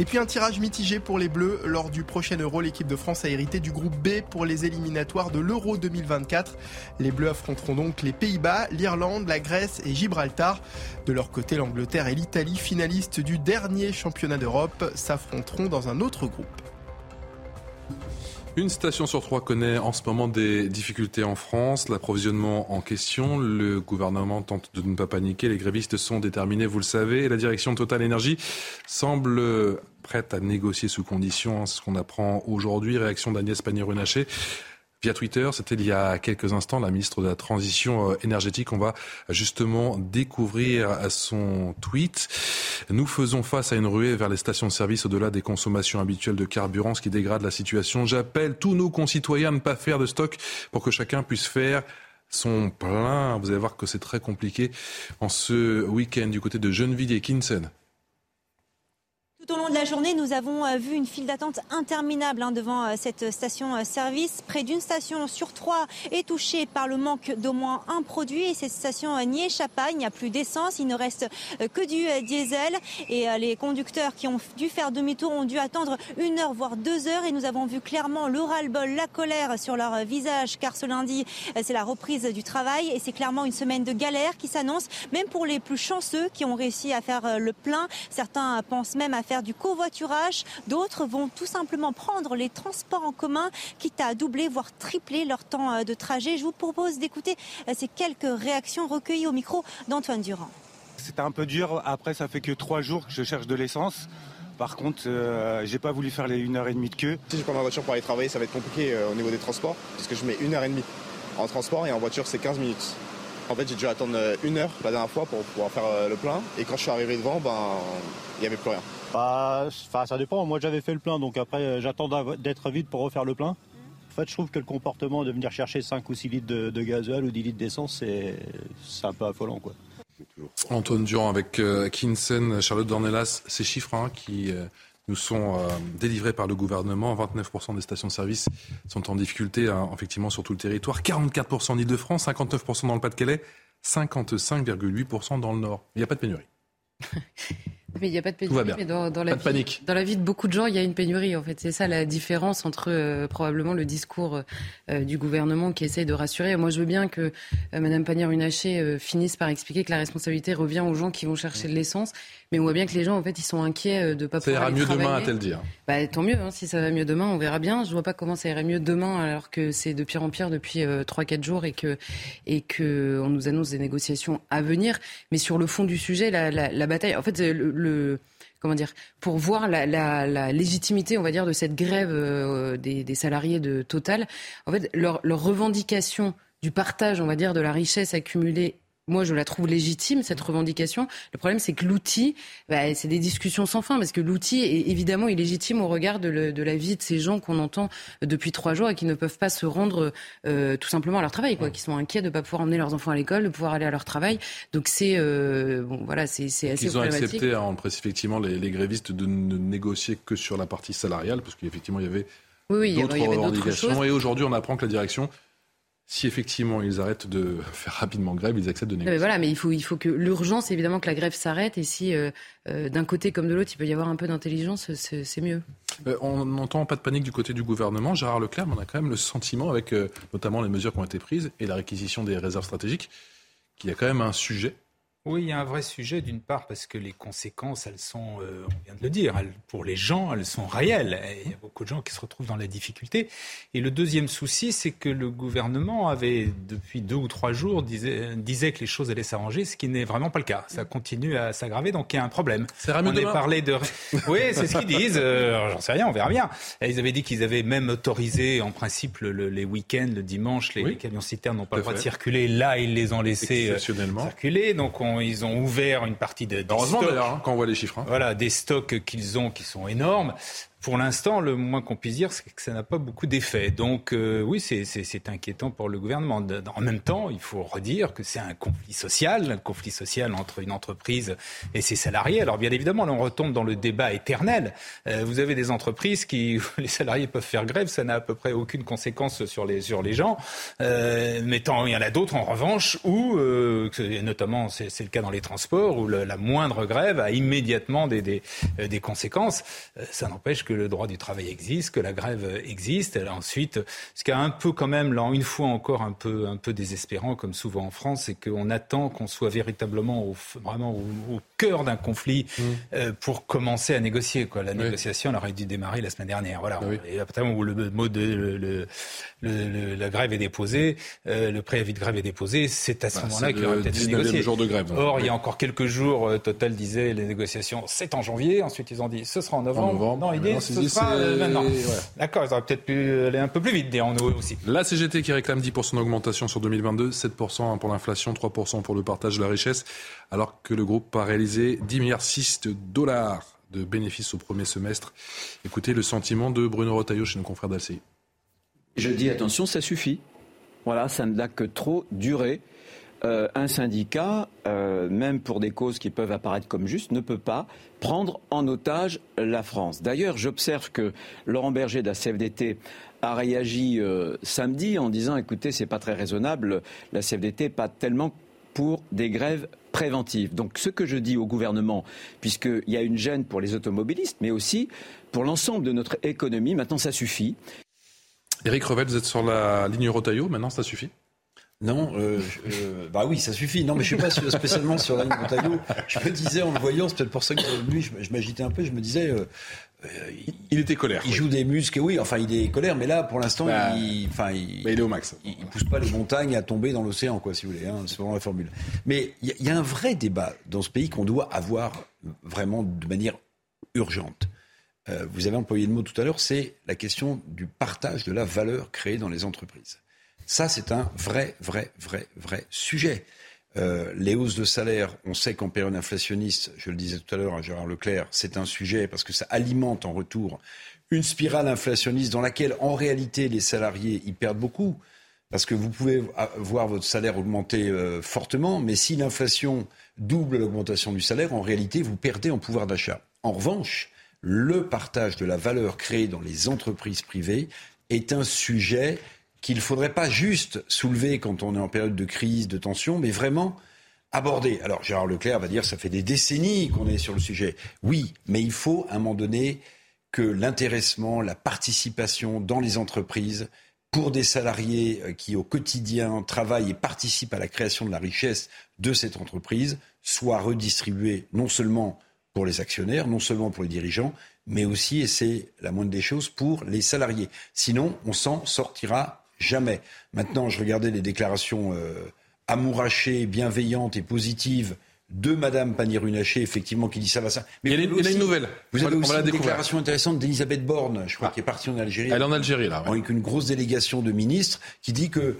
[SPEAKER 5] Et puis un tirage mitigé pour les Bleus. Lors du prochain Euro, l'équipe de France a hérité du groupe B pour les éliminatoires de l'Euro 2024. Les Bleus affronteront donc les Pays-Bas, l'Irlande, la Grèce et Gibraltar. De leur côté, l'Angleterre et l'Italie, finalistes du dernier championnat d'Europe, s'affronteront dans un autre groupe.
[SPEAKER 1] Une station sur trois connaît en ce moment des difficultés en France. L'approvisionnement en question, le gouvernement tente de ne pas paniquer. Les grévistes sont déterminés, vous le savez. Et la direction Total Énergie semble prête à négocier sous conditions. ce qu'on apprend aujourd'hui. Réaction d'Agnès Pannier-Runacher via Twitter. C'était il y a quelques instants la ministre de la Transition euh, énergétique. On va justement découvrir son tweet. Nous faisons face à une ruée vers les stations de service au-delà des consommations habituelles de carburant, ce qui dégrade la situation. J'appelle tous nos concitoyens à ne pas faire de stock pour que chacun puisse faire sont pleins. Vous allez voir que c'est très compliqué en ce week-end du côté de Gennevilliers et Kinsen.
[SPEAKER 7] Tout au long de la journée, nous avons euh, vu une file d'attente interminable hein, devant euh, cette station-service. Près d'une station sur trois est touchée par le manque d'au moins un produit et cette station euh, n'y échappe pas. Il n'y a plus d'essence, il ne reste que du diesel et les conducteurs qui ont dû faire demi-tour ont dû attendre une heure voire deux heures et nous avons vu clairement le ras-le-bol, la colère sur leur visage car ce lundi c'est la reprise du travail et c'est clairement une semaine de galère qui s'annonce même pour les plus chanceux qui ont réussi à faire le plein. Certains pensent même à faire du covoiturage. D'autres vont tout simplement prendre les transports en commun, quitte à doubler, voire tripler leur temps euh, de trajet. Je vous propose d'écouter euh, ces quelques réactions recueillies au micro d'Antoine Durand.
[SPEAKER 8] C'était un peu dur. Après, ça fait que trois jours que je cherche de l'essence. Par contre, euh, j'ai pas voulu faire les 1h30 de queue.
[SPEAKER 9] Si je prends ma voiture pour aller travailler, ça va être compliqué au niveau des transports, puisque je mets 1h30 en transport et en voiture, c'est 15 minutes. En fait, j'ai dû attendre une heure la dernière fois pour pouvoir faire le plein. Et quand je suis arrivé devant, ben, il n'y avait plus rien.
[SPEAKER 10] Bah, ça dépend. Moi, j'avais fait le plein, donc après, euh, j'attends d'être vide pour refaire le plein. En fait, je trouve que le comportement de venir chercher 5 ou 6 litres de, de gasoil ou 10 litres d'essence, c'est un peu affolant, quoi.
[SPEAKER 1] Antoine Durand avec euh, Kinsen, Charlotte Dornelas, ces chiffres hein, qui euh, nous sont délivrés par le gouvernement. 29% des stations-service sont en difficulté, hein, effectivement, sur tout le territoire. 44% en Ile-de-France, 59% dans le Pas-de-Calais, 55,8% dans le Nord. Il n'y a pas de pénurie.
[SPEAKER 20] Mais il n'y a pas de pénurie. Mais dans, la vie, dans la vie de beaucoup de gens, il y a une pénurie. En fait, c'est ça la différence entre euh, probablement le discours euh, du gouvernement qui essaye de rassurer. Moi, je veux bien que euh, Madame Pannier-Runacher finisse par expliquer que la responsabilité revient aux gens qui vont chercher de l'essence. Mais on voit bien que les gens, en fait, ils sont inquiets de pas pouvoir.
[SPEAKER 1] Ça ira mieux demain, a-t-elle dit
[SPEAKER 20] bah, Tant mieux. Hein, si ça va mieux demain, on verra bien. Je vois pas comment ça irait mieux demain, alors que c'est de pire en pire depuis trois, 4 jours et que et que on nous annonce des négociations à venir. Mais sur le fond du sujet, la, la, la bataille. En fait, le, le comment dire, pour voir la, la, la, légitimité, on va dire, de cette grève euh, des, des, salariés de Total. En fait, leur, leur revendication du partage, on va dire, de la richesse accumulée moi, je la trouve légitime, cette revendication. Le problème, c'est que l'outil, bah, c'est des discussions sans fin, parce que l'outil est évidemment illégitime au regard de, la vie de ces gens qu'on entend depuis trois jours et qui ne peuvent pas se rendre euh, tout simplement à leur travail, quoi, qui sont inquiets de ne pas pouvoir emmener leurs enfants à l'école, de pouvoir aller à leur travail. Donc c'est euh, bon, voilà, c'est assez
[SPEAKER 1] Ils ont accepté, hein, en effectivement, les, les, grévistes de ne négocier que sur la partie salariale, parce qu'effectivement, il y avait
[SPEAKER 20] oui,
[SPEAKER 1] d'autres revendications. Et aujourd'hui, on apprend que la direction si effectivement ils arrêtent de faire rapidement grève, ils acceptent de négocier.
[SPEAKER 20] Mais voilà, mais il faut, il faut que l'urgence, évidemment, que la grève s'arrête. Et si euh, euh, d'un côté comme de l'autre, il peut y avoir un peu d'intelligence, c'est mieux.
[SPEAKER 1] Euh, on n'entend pas de panique du côté du gouvernement. Gérard Leclerc, mais on a quand même le sentiment, avec notamment les mesures qui ont été prises et la réquisition des réserves stratégiques, qu'il y a quand même un sujet
[SPEAKER 4] oui, il y a un vrai sujet d'une part parce que les conséquences, elles sont, euh, on vient de le dire, pour les gens, elles sont réelles. il y a beaucoup de gens qui se retrouvent dans la difficulté. Et le deuxième souci, c'est que le gouvernement avait, depuis deux ou trois jours, disait, disait que les choses allaient s'arranger, ce qui n'est vraiment pas le cas. Ça continue à s'aggraver, donc il y a un problème.
[SPEAKER 1] C'est on
[SPEAKER 4] a parlé de... Oui, c'est ce qu'ils disent. Euh, j'en sais rien, on verra bien. ils avaient dit qu'ils avaient même autorisé, en principe, les week-ends, le dimanche, les, camions citernes n'ont pas le droit de circuler. Là, ils les ont laissés euh, circuler. Donc on ils ont ouvert une partie de.
[SPEAKER 1] Heureusement d'ailleurs, hein, quand on voit les chiffres. Hein.
[SPEAKER 4] Voilà, des stocks qu'ils ont qui sont énormes. Pour l'instant, le moins qu'on puisse dire, c'est que ça n'a pas beaucoup d'effet. Donc euh, oui, c'est inquiétant pour le gouvernement. En même temps, il faut redire que c'est un conflit social, un conflit social entre une entreprise et ses salariés. Alors bien évidemment, là, on retombe dans le débat éternel. Euh, vous avez des entreprises qui, les salariés peuvent faire grève, ça n'a à peu près aucune conséquence sur les, sur les gens. Euh, mais tant, il y en a d'autres, en revanche, où, euh, notamment c'est le cas dans les transports, où la moindre grève a immédiatement des, des, des conséquences. ça n'empêche que le droit du travail existe, que la grève existe. ensuite, ce qui est un peu quand même, là, une fois encore, un peu, un peu désespérant, comme souvent en France, c'est qu'on attend qu'on soit véritablement au, vraiment au, cœur d'un conflit mmh. euh, pour commencer à négocier. Quoi. La négociation, elle aurait dû démarrer la semaine dernière. Voilà. Et à partir où le mot de le, le, la grève est déposée, euh, le préavis de grève est déposé, c'est à ce bah, moment-là qu'il y aurait peut-être négocié.
[SPEAKER 1] jour de grève.
[SPEAKER 4] Or, il y a encore quelques jours, euh, Total disait les négociations, c'est en janvier. Ensuite, ils ont dit ce sera en novembre. Non, ce sera euh, maintenant. D'accord, ils auraient peut-être pu aller un peu plus vite, dirons-nous aussi.
[SPEAKER 1] La CGT qui réclame 10% d'augmentation sur 2022, 7% pour l'inflation, 3% pour le partage de la richesse, alors que le groupe a réalisé 10 milliards 6 de dollars de bénéfices au premier semestre. Écoutez le sentiment de Bruno Rotaillot chez nos confrères d'ACI.
[SPEAKER 12] Je dis attention, ça suffit. Voilà, ça ne l'a que trop duré. Euh, un syndicat, euh, même pour des causes qui peuvent apparaître comme justes, ne peut pas prendre en otage la France. D'ailleurs, j'observe que Laurent Berger de la CFDT a réagi euh, samedi en disant écoutez, c'est pas très raisonnable, la CFDT pas tellement pour des grèves préventives. Donc ce que je dis au gouvernement, puisqu'il y a une gêne pour les automobilistes, mais aussi pour l'ensemble de notre économie, maintenant ça suffit.
[SPEAKER 1] Éric Revel, vous êtes sur la ligne Rotaillot, maintenant ça suffit?
[SPEAKER 2] Non, euh, euh, bah oui, ça suffit. Non, mais je suis pas spécialement sur la ligne Montagnot. Je me disais en le voyant, c'est peut-être pour ça que lui, je, m'agitais un peu. Je me disais, euh,
[SPEAKER 1] il, était colère.
[SPEAKER 2] Il joue des muscles, oui. Enfin, il est colère, mais là, pour l'instant,
[SPEAKER 1] bah,
[SPEAKER 2] il, enfin, il,
[SPEAKER 1] bah, il, est au max.
[SPEAKER 2] Il, pousse pas les montagnes à tomber dans l'océan, quoi, si vous voulez, hein, selon la formule. Mais il y, y, a un vrai débat dans ce pays qu'on doit avoir vraiment de manière urgente. Vous avez employé le mot tout à l'heure, c'est la question du partage de la valeur créée dans les entreprises. Ça, c'est un vrai, vrai, vrai, vrai sujet. Euh, les hausses de salaire, on sait qu'en période inflationniste, je le disais tout à l'heure à Gérard Leclerc, c'est un sujet parce que ça alimente en retour une spirale inflationniste dans laquelle, en réalité, les salariés y perdent beaucoup. Parce que vous pouvez voir votre salaire augmenter euh, fortement, mais si l'inflation double l'augmentation du salaire, en réalité, vous perdez en pouvoir d'achat. En revanche, le partage de la valeur créée dans les entreprises privées est un sujet qu'il ne faudrait pas juste soulever quand on est en période de crise, de tension, mais vraiment aborder. Alors Gérard Leclerc va dire ça fait des décennies qu'on est sur le sujet. Oui, mais il faut à un moment donné que l'intéressement, la participation dans les entreprises pour des salariés euh, qui au quotidien travaillent et participent à la création de la richesse de cette entreprise soit redistribué non seulement pour les actionnaires, non seulement pour les dirigeants, mais aussi, et c'est la moindre des choses, pour les salariés. Sinon, on s'en sortira Jamais. Maintenant, je regardais les déclarations euh, amourachées, bienveillantes et positives de Madame Pannier-Runacher, effectivement, qui dit ça va ça.
[SPEAKER 1] Mais il y a, une nouvelle.
[SPEAKER 2] Vous avez aussi une déclaration intéressante d'Elisabeth Borne, je crois, ah. qui est partie en Algérie.
[SPEAKER 1] Elle est en Algérie, là.
[SPEAKER 2] Avec une grosse délégation de ministres, qui dit que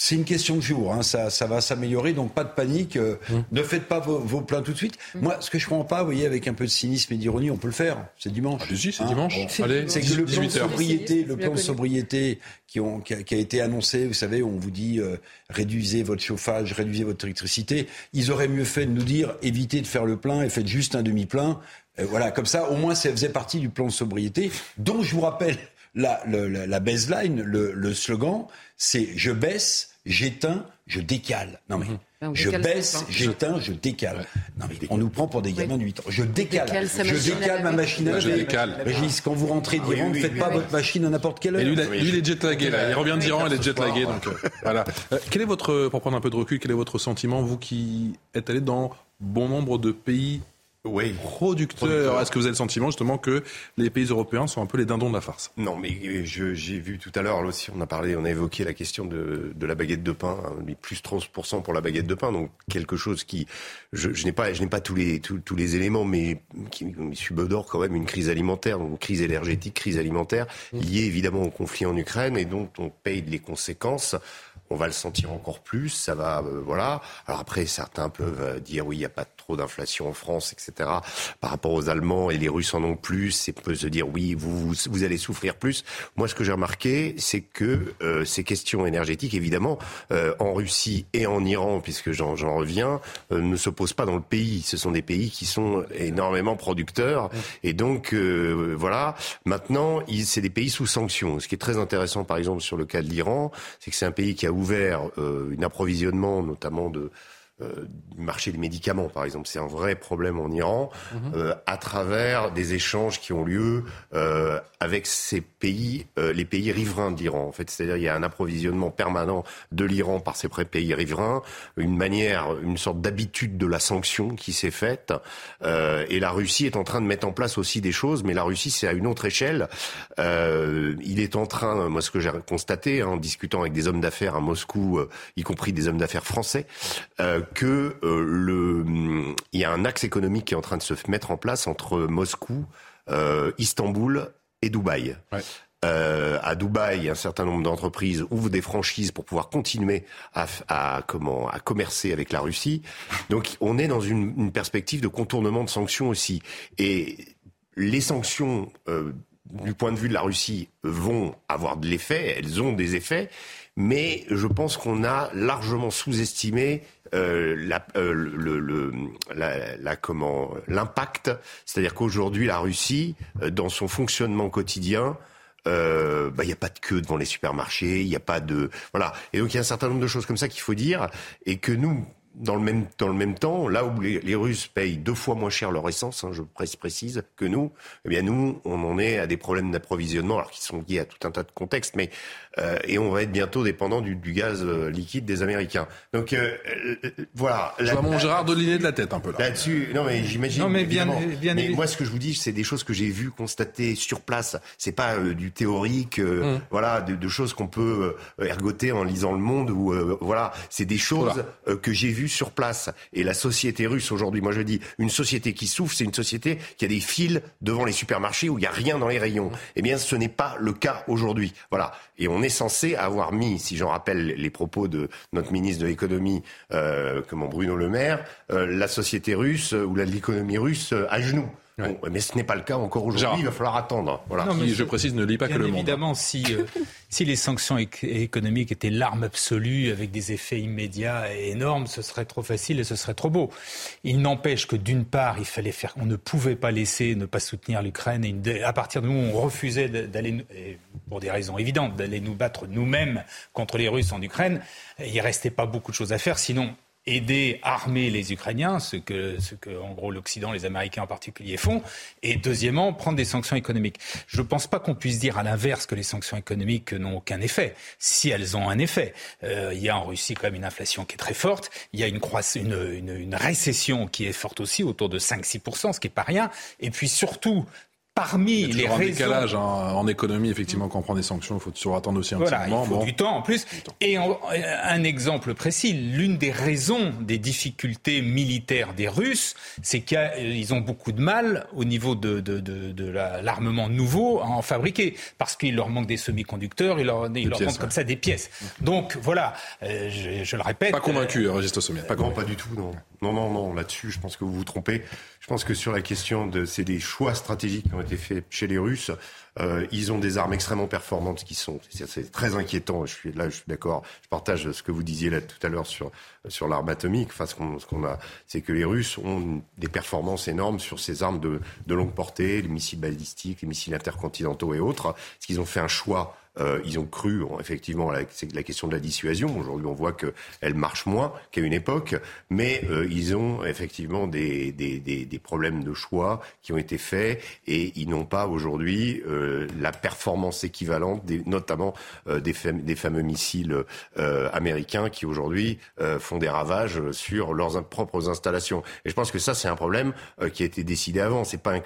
[SPEAKER 2] c'est une question de jour, hein. ça, ça, va s'améliorer, donc pas de panique. Euh, hum. Ne faites pas vos, vos plans tout de suite. Hum. Moi, ce que je comprends pas, vous voyez, avec un peu de cynisme et d'ironie, on peut le faire. C'est dimanche.
[SPEAKER 1] Allez-y, c'est hein dimanche. Allez,
[SPEAKER 2] c'est que le plan de sobriété, le plan de sobriété qui, ont, qui, a, qui, a, été annoncé, vous savez, on vous dit euh, réduisez votre chauffage, réduisez votre électricité. Ils auraient mieux fait de nous dire évitez de faire le plein et faites juste un demi-plein. voilà, comme ça, au moins, ça faisait partie du plan de sobriété, dont je vous rappelle la, la, la baseline, le, le slogan, c'est je baisse j'éteins, je décale. Non mais mhm. je baisse, j'éteins, je décale. Non mais on nous prend pour des gamins de 8 ans. Je décale, je décale ma machine à
[SPEAKER 1] Je décale.
[SPEAKER 2] Régis, quand vous rentrez ah d'Iran, ne faites pas votre machine à n'importe quelle heure.
[SPEAKER 1] lui, il est jetlagué là. Il revient d'Iran, il est jetlagué. Donc euh, voilà. Euh, quel est votre, pour prendre un peu de recul, quel est votre sentiment, vous qui êtes allé dans bon nombre de pays
[SPEAKER 3] oui.
[SPEAKER 1] producteur. Est-ce que vous avez le sentiment justement que les pays européens sont un peu les dindons de la farce?
[SPEAKER 3] Non, mais j'ai vu tout à l'heure, aussi, on a parlé, on a évoqué la question de, de la baguette de pain, hein, plus 30% pour la baguette de pain, donc quelque chose qui, je, je n'ai pas, je n'ai pas tous les tous, tous, les éléments, mais qui subodore quand même une crise alimentaire, donc une crise énergétique, crise alimentaire liée évidemment au conflit en Ukraine et dont on paye les conséquences on va le sentir encore plus. Ça va, euh, voilà. Alors après, certains peuvent euh, dire oui, il n'y a pas d'inflation en France, etc. Par rapport aux Allemands et les Russes en ont plus. Et peut se dire oui, vous, vous, allez souffrir plus. Moi, ce que j'ai remarqué, c'est que euh, ces questions énergétiques, évidemment, en Russie et en Iran, puisque j'en reviens, ne se posent pas dans le pays. Ce sont des pays qui sont énormément producteurs. Et donc, voilà. Maintenant, c'est des pays sous sanctions. Ce qui est très intéressant, par exemple, sur le cas de l'Iran, c'est que c'est un pays qui a ouvert euh, un approvisionnement notamment de euh, du marché des médicaments, par exemple. C'est un vrai problème en Iran, euh, à travers des échanges qui ont lieu euh, avec ces pays, euh, les pays riverains d'Iran. En fait, c'est-à-dire il y a un approvisionnement permanent de l'Iran par ces pays riverains, une manière, une sorte d'habitude de la sanction qui s'est faite. et la Russie est en train de mettre en place aussi des choses, mais la Russie c'est à une autre échelle. il est en train, moi ce que j'ai constaté hein, en discutant avec des hommes d'affaires à Moscou, y compris des hommes d'affaires français que euh, le, il y a un axe économique qui est en train de se mettre en place entre Moscou, euh, Istanbul et Dubaï. Euh, à Dubaï, un certain nombre d'entreprises ouvrent des franchises pour pouvoir continuer à, à, comment à commercer avec la Russie. Donc, on est dans une, une perspective de contournement de sanctions aussi. Et les sanctions euh, du point de vue de la Russie, vont avoir de l'effet, elles ont des effets, mais je pense qu'on a largement sous-estimé euh, la, euh, le, le, la, la, comment l'impact, c'est-à-dire qu'aujourd'hui la Russie, euh, dans son fonctionnement quotidien, euh, bah, il n'y a pas de queue devant les supermarchés, il n'y a pas de voilà. Et donc il y a un certain nombre de choses comme ça qu'il faut dire et que nous, dans le même dans le même temps, là où les, les Russes payent deux fois moins cher leur essence, hein, je précise que nous, eh bien nous, on en est à des problèmes d'approvisionnement, alors qui sont liés à tout un tas de contextes, mais euh, et on va être bientôt dépendant du, du gaz euh, liquide des Américains. Donc euh, euh voilà.
[SPEAKER 1] Je vois mon Gérard Deliné de la tête un peu là.
[SPEAKER 3] Là-dessus, non mais j'imagine.
[SPEAKER 4] Non mais bien, bien
[SPEAKER 3] mais moi, ce que je vous dis, c'est des choses que j'ai vues, constatées sur place. C'est pas euh, du théorique, mmh. voilà, de, de choses qu'on peut ergoter en lisant Le Monde ou voilà. C'est des choses voilà. que j'ai vues sur place. Et la société russe aujourd'hui, moi je dis, une société qui souffre, c'est une société qui a des fils devant les supermarchés où il y a rien dans les rayons. Eh bien, ce n'est pas le cas aujourd'hui. Voilà. Et on est censé avoir mis, si j'en rappelle les propos de notre ministre de l'économie, euh, comment Bruno Le Maire, euh, la société russe ou l'économie russe euh, à genoux. Bon, mais ce n'est pas le cas encore aujourd'hui. Il va falloir attendre. Voilà.
[SPEAKER 1] Non, mais je précise, ne lis pas que le
[SPEAKER 4] monde. Évidemment, si, euh, si les sanctions économiques étaient l'arme absolue avec des effets immédiats et énormes, ce serait trop facile et ce serait trop beau. Il n'empêche que d'une part, il fallait faire, on ne pouvait pas laisser ne pas soutenir l'Ukraine et à partir de où on refusait d'aller, pour des raisons évidentes, d'aller nous battre nous-mêmes contre les Russes en Ukraine, il restait pas beaucoup de choses à faire. Sinon, aider, armer les Ukrainiens, ce que, ce que en gros l'Occident, les Américains en particulier font, et deuxièmement prendre des sanctions économiques. Je ne pense pas qu'on puisse dire à l'inverse que les sanctions économiques n'ont aucun effet. Si elles ont un effet, euh, il y a en Russie quand même une inflation qui est très forte, il y a une, une, une, une récession qui est forte aussi, autour de 5-6%, ce qui n'est pas rien, et puis surtout parmi
[SPEAKER 1] les
[SPEAKER 4] raisons...
[SPEAKER 1] décalage hein, en économie, effectivement, quand on prend des sanctions, il faut toujours attendre aussi un
[SPEAKER 4] voilà,
[SPEAKER 1] petit moment.
[SPEAKER 4] Il faut
[SPEAKER 1] bon.
[SPEAKER 4] du temps en plus. Et en, un exemple précis, l'une des raisons des difficultés militaires des Russes, c'est qu'ils ont beaucoup de mal au niveau de, de, de, de l'armement nouveau à en fabriquer, parce qu'il leur manque des semi-conducteurs, il leur, il leur
[SPEAKER 1] pièces,
[SPEAKER 4] manque
[SPEAKER 1] ouais.
[SPEAKER 4] comme ça des pièces. Donc voilà, euh, je, je, le répète.
[SPEAKER 1] Pas convaincu, euh, Régis Sommier. Pas,
[SPEAKER 3] non, pas du tout, non. Non, non, non, là-dessus, je pense que vous vous trompez. Je pense que sur la question de, c'est des choix stratégiques qui ont été faits chez les Russes. Euh, ils ont des armes extrêmement performantes qui sont, c'est très inquiétant. Je suis là, je suis d'accord. Je partage ce que vous disiez là tout à l'heure sur sur l'arme atomique. Enfin, ce qu'on qu'on a, c'est que les Russes ont des performances énormes sur ces armes de, de longue portée, les missiles balistiques, les missiles intercontinentaux et autres. Parce qu'ils ont fait un choix euh, ils ont cru effectivement la, c'est la question de la dissuasion. Aujourd'hui, on voit qu'elle marche moins qu'à une époque, mais euh, ils ont effectivement des, des, des, problèmes de choix qui ont été faits et ils n'ont pas aujourd'hui euh, la performance équivalente, notamment des, fam des fameux missiles américains qui aujourd'hui font des ravages sur leurs propres installations. Et je pense que ça, c'est un problème qui a été décidé avant. C'est pas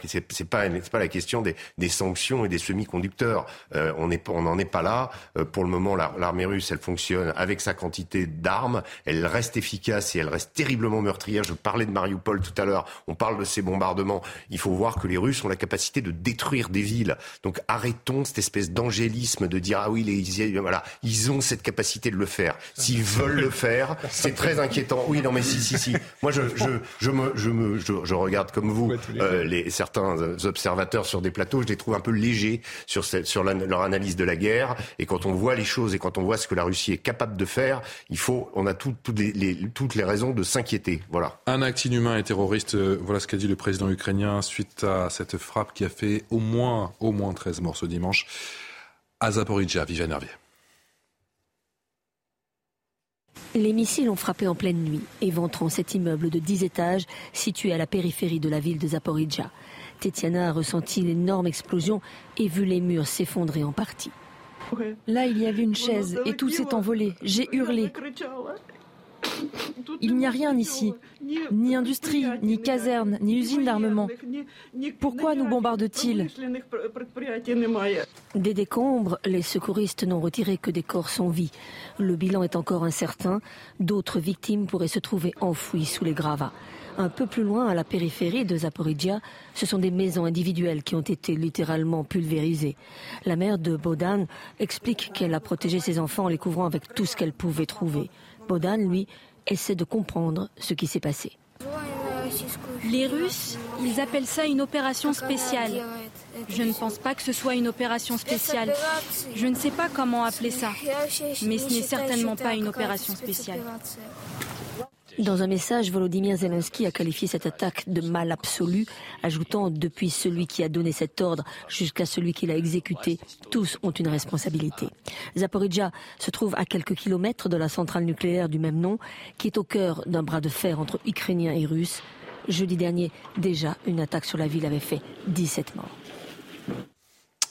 [SPEAKER 3] pas pas la question des, des sanctions et des semi-conducteurs. on est on en est pas là. Euh, pour le moment, l'armée russe, elle fonctionne avec sa quantité d'armes. Elle reste efficace et elle reste terriblement meurtrière. Je parlais de Mariupol tout à l'heure. On parle de ces bombardements. Il faut voir que les Russes ont la capacité de détruire des villes. Donc arrêtons cette espèce d'angélisme de dire ah oui, les, voilà, ils ont cette capacité de le faire. S'ils veulent le faire, c'est très inquiétant. Oui, non, mais si, si, si. Moi, je, je, je me, je me, je, je regarde comme vous euh, les certains observateurs sur des plateaux. Je les trouve un peu légers sur, cette, sur la, leur analyse de la guerre. Et quand on voit les choses et quand on voit ce que la Russie est capable de faire, il faut, on a tout, tout les, les, toutes les raisons de s'inquiéter. Voilà.
[SPEAKER 1] Un acte inhumain et terroriste. Voilà ce qu'a dit le président ukrainien suite à cette frappe qui a fait au moins, au moins 13 morts ce dimanche à Zaporizhia. Viviane Hervier.
[SPEAKER 14] Les missiles ont frappé en pleine nuit, éventrant cet immeuble de 10 étages situé à la périphérie de la ville de Zaporizhia. Tetiana a ressenti l'énorme explosion et vu les murs s'effondrer en partie.
[SPEAKER 21] Là, il y avait une chaise et tout s'est envolé. J'ai hurlé. Il n'y a rien ici, ni industrie, ni caserne, ni usine d'armement. Pourquoi nous bombardent-ils
[SPEAKER 14] Des décombres, les secouristes n'ont retiré que des corps sans vie. Le bilan est encore incertain. D'autres victimes pourraient se trouver enfouies sous les gravats. Un peu plus loin, à la périphérie de Zaporizhia, ce sont des maisons individuelles qui ont été littéralement pulvérisées. La mère de Bodan explique qu'elle a protégé ses enfants en les couvrant avec tout ce qu'elle pouvait trouver. Bodan, lui, essaie de comprendre ce qui s'est passé.
[SPEAKER 15] Les Russes, ils appellent ça une opération spéciale. Je ne pense pas que ce soit une opération spéciale. Je ne sais pas comment appeler ça, mais ce n'est certainement pas une opération spéciale.
[SPEAKER 14] Dans un message, Volodymyr Zelensky a qualifié cette attaque de mal absolu, ajoutant depuis celui qui a donné cet ordre jusqu'à celui qui l'a exécuté, tous ont une responsabilité. Zaporizhia se trouve à quelques kilomètres de la centrale nucléaire du même nom, qui est au cœur d'un bras de fer entre Ukrainiens et Russes. Jeudi dernier, déjà, une attaque sur la ville avait fait 17 morts.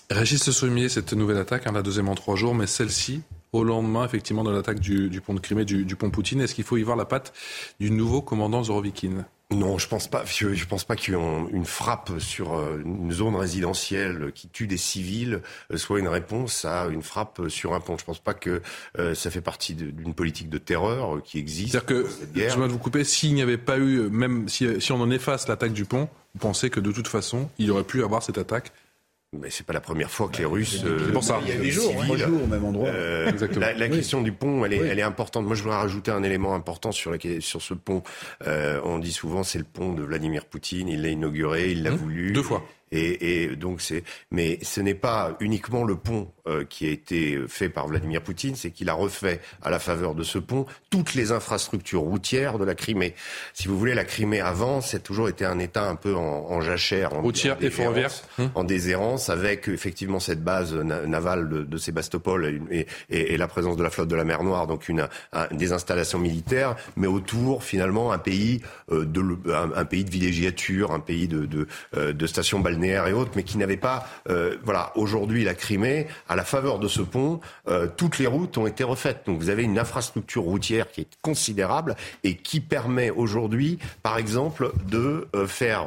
[SPEAKER 1] Régis cette nouvelle attaque, hein, la deuxième en trois jours, mais celle-ci, au lendemain effectivement de l'attaque du, pont de Crimée, du, pont Poutine. Est-ce qu'il faut y voir la patte du nouveau commandant Zorovikin?
[SPEAKER 3] Non, je pense pas. Je, pense pas qu'une frappe sur euh, une zone résidentielle qui tue des civils euh, soit une réponse à une frappe sur un pont. Je pense pas que euh, ça fait partie d'une politique de terreur qui existe.
[SPEAKER 1] C'est-à-dire que, je vais vous couper, s'il n'y avait pas eu, même si, si on en efface l'attaque du pont, vous pensez que de toute façon, il aurait pu avoir cette attaque
[SPEAKER 3] mais c'est pas la première fois que les Russes.
[SPEAKER 1] C'est pour ça.
[SPEAKER 2] Il y a des jours, trois jours au même endroit.
[SPEAKER 3] Euh, la, la question du pont, elle est, elle est importante. Moi, je voudrais rajouter un élément important sur, la, sur ce pont. Euh, on dit souvent c'est le pont de Vladimir Poutine. Il l'a inauguré, il l'a mmh. voulu.
[SPEAKER 1] Deux fois.
[SPEAKER 3] Et, et donc c'est, mais ce n'est pas uniquement le pont euh, qui a été fait par Vladimir Poutine, c'est qu'il a refait à la faveur de ce pont toutes les infrastructures routières de la Crimée. Si vous voulez, la Crimée avant, c'est toujours été un État un peu en, en jachère, en,
[SPEAKER 1] routière et ferroviaire,
[SPEAKER 3] hum. en déshérence, avec effectivement cette base navale de, de Sébastopol et, et, et, la présence de la flotte de la mer Noire, donc une, des installations militaires, mais autour finalement un pays euh, de un, pays de villégiature, un pays de, de, euh, de stations balnéaires et autres, mais qui n'avait pas. Euh, voilà, aujourd'hui, la Crimée, à la faveur de ce pont, euh, toutes les routes ont été refaites. Donc vous avez une infrastructure routière qui est considérable et qui permet aujourd'hui, par exemple, de euh, faire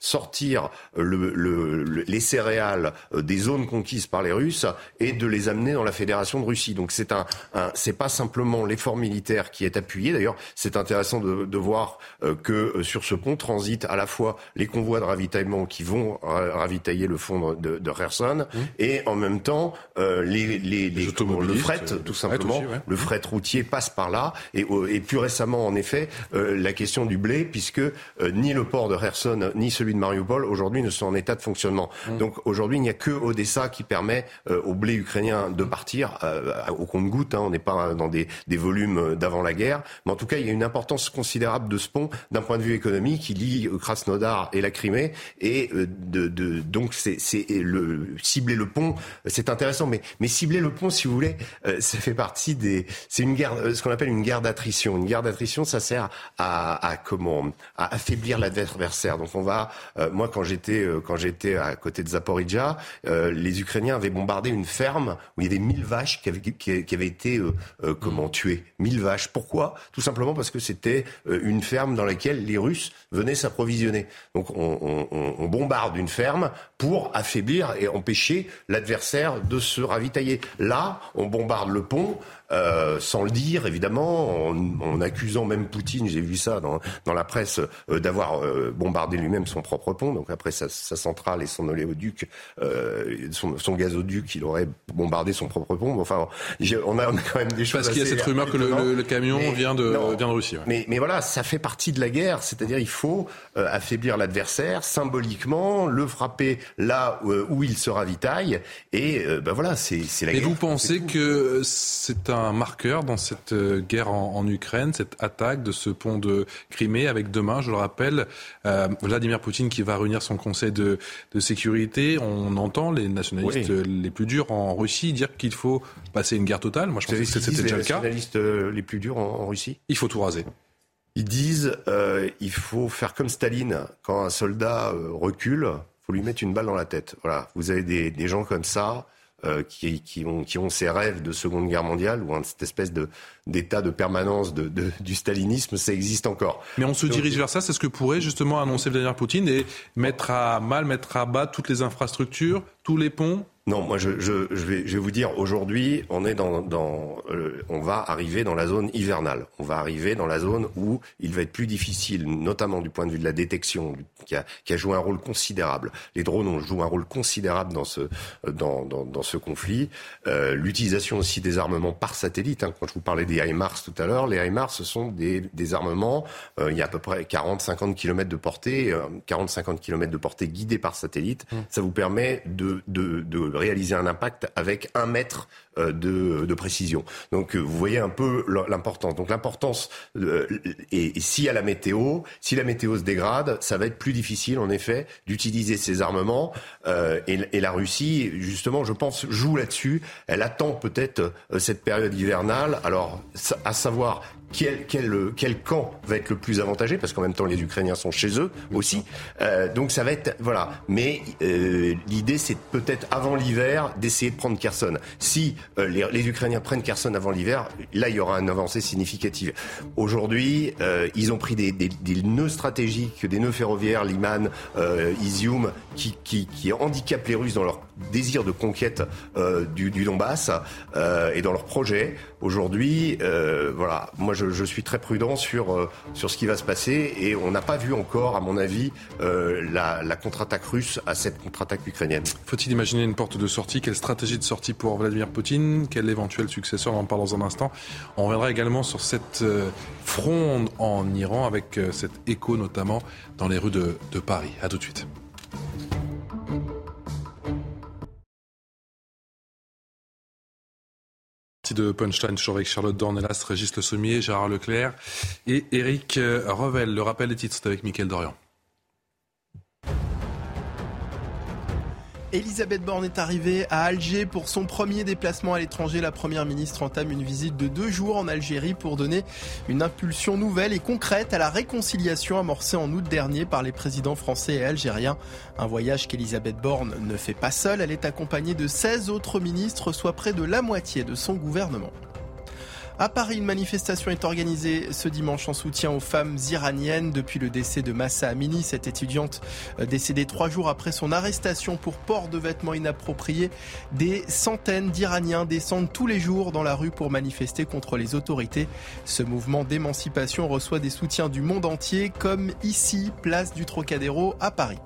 [SPEAKER 3] sortir le, les céréales des zones conquises par les Russes et de les amener dans la Fédération de Russie. Donc c'est un, c'est pas simplement l'effort militaire qui est appuyé. D'ailleurs, c'est intéressant de, de voir que sur ce pont transitent à la fois les convois de ravitaillement qui vont ravitailler le fond de, de mmh. et en même temps euh, les, les, les, le fret tout simplement le fret routier passe par là. Et, et plus récemment en effet euh, la question du blé puisque euh, ni le port de Kherson ni celui de Mariupol aujourd'hui ne sont en état de fonctionnement. Mmh. donc aujourd'hui il n'y a que Odessa qui permet au blé ukrainien de partir au compte-goutte hein, on n'est pas dans des, des volumes d'avant la guerre. Mais en tout cas il y a une importance considérable de ce pont d'un point de vue économique. Qui lie Krasnodar et la Crimée. Et de, de donc c'est le cibler le pont, c'est intéressant, mais mais cibler le pont, si vous voulez, euh, ça fait partie des, c'est une guerre, euh, ce qu'on appelle une guerre d'attrition. Une guerre d'attrition, ça sert à, à comment, à affaiblir l'adversaire. Donc on va, euh, moi quand j'étais quand j'étais à côté de Zaporizhia, les Ukrainiens avaient bombardé une ferme où il y avait 1000 vaches qui avaient qui, avaient été comment tuées, 1000 vaches. Pourquoi? Tout simplement parce que c'était une ferme dans laquelle les Russes venaient s'approvisionner. Donc on, on, on bombarde d'une ferme pour affaiblir et empêcher l'adversaire de se ravitailler. Là, on bombarde le pont, euh, sans le dire, évidemment, en, accusant même Poutine, j'ai vu ça dans, dans la presse, euh, d'avoir euh, bombardé lui-même son propre pont. Donc après sa, sa centrale et son oléoduc, son, son, gazoduc, il aurait bombardé son propre pont. Enfin, on a, on a quand même des choses.
[SPEAKER 1] Parce qu'il y a cette rumeur que le, le, camion vient, de, vient de Russie.
[SPEAKER 3] Mais, mais voilà, ça fait partie de la guerre. C'est-à-dire, il faut affaiblir l'adversaire symboliquement, le frapper là où, il se ravitaille. Et ben voilà, c'est la guerre.
[SPEAKER 1] Et vous pensez que c'est un un marqueur dans cette euh, guerre en, Ukraine, cette attaque de ce pont de Crimée, avec demain, je le rappelle, euh, Vladimir Poutine qui va réunir son conseil de, sécurité. On entend les nationalistes les plus durs en Russie dire qu'il faut passer une guerre totale. Moi, je pensais que c'était déjà le cas.
[SPEAKER 3] Les nationalistes euh, les plus durs en, Russie
[SPEAKER 1] Il faut tout raser.
[SPEAKER 3] Ils disent euh, il faut faire comme Staline. Quand un soldat recule, il faut lui mettre une balle dans la tête. Voilà. Vous avez des, des gens comme ça. Euh, qui, qui, ont, qui ont ces rêves de Seconde Guerre mondiale ou cette espèce de d'état de permanence de, de, du stalinisme, ça existe encore.
[SPEAKER 1] Mais on se dirige vers ça, c'est ce que pourrait justement annoncer Vladimir Poutine et mettre à mal, mettre à bas toutes les infrastructures, tous les ponts
[SPEAKER 3] non, moi je, je, je, vais, je vais vous dire, aujourd'hui, on est dans, dans euh, on va arriver dans la zone hivernale. On va arriver dans la zone où il va être plus difficile, notamment du point de vue de la détection, qui a, qui a joué un rôle considérable. Les drones ont joué un rôle considérable dans ce, dans, dans, dans ce conflit. Euh, L'utilisation aussi des armements par satellite. Hein. Quand je vous parlais des HIMARS tout à l'heure, les HIMARS, ce sont des, des armements, euh, il y a à peu près 40-50 km de portée, 40-50 euh, km de portée guidés par satellite. Mmh. Ça vous permet de, de, réaliser un impact avec un mètre euh, de, précision. Donc euh, vous voyez un peu l'importance. Donc l'importance, euh, et, et si à la météo, si la météo se dégrade, ça va être plus difficile en effet d'utiliser ces armements. Et, la Russie, justement, je pense, joue là-dessus. Elle attend peut-être cette période hivernale. Alors à savoir quel, quel, quel, camp va être le plus avantagé parce qu'en même temps les Ukrainiens sont chez eux aussi. Euh, donc ça va être voilà. Mais euh, l'idée c'est peut-être avant l'hiver d'essayer de prendre Kherson. Si euh, les, les, Ukrainiens prennent Kherson avant l'hiver, là il y aura une avancée significative. Aujourd'hui, euh, ils ont pris des, des, des, nœuds stratégiques, des nœuds ferroviaires, Liman, euh, Izium, qui, qui, qui handicapent les Russes dans leur désir de conquête du, du, Donbass et dans leur projet. Aujourd'hui, voilà, moi je, suis très prudent sur, euh, sur ce qui va se passer et on n'a pas vu encore, à mon avis, euh, la, contre-attaque russe à cette contre-attaque ukrainienne.
[SPEAKER 1] Faut-il imaginer une porte de sortie? Quelle stratégie de sortie pour Vladimir Poutine? Quel éventuel successeur? On en parle dans un instant. On reviendra également sur cette euh, fronde en Iran avec cet écho notamment dans les rues de, de Paris. À tout de suite. De Punchline, toujours avec Charlotte Dornelas, Régis Le Sommier, Gérard Leclerc et Eric Revel. Le rappel des titres, c'est avec Mickaël Dorian.
[SPEAKER 5] Elisabeth Borne est arrivée à Alger pour son premier déplacement à l'étranger. La première ministre entame une visite de deux jours en Algérie pour donner une impulsion nouvelle et concrète à la réconciliation amorcée en août dernier par les présidents français et algériens. Un voyage qu'Elisabeth Borne ne fait pas seule. Elle est accompagnée de 16 autres ministres, soit près de la moitié de son gouvernement. À Paris, une manifestation est organisée ce dimanche en soutien aux femmes iraniennes depuis le décès de Massa Amini, cette étudiante euh, décédée trois jours après son arrestation pour port de vêtements inappropriés. Des centaines d'Iraniens descendent tous les jours dans la rue pour manifester contre les autorités. Ce mouvement d'émancipation reçoit des soutiens du monde entier, comme ici, place du Trocadéro à Paris.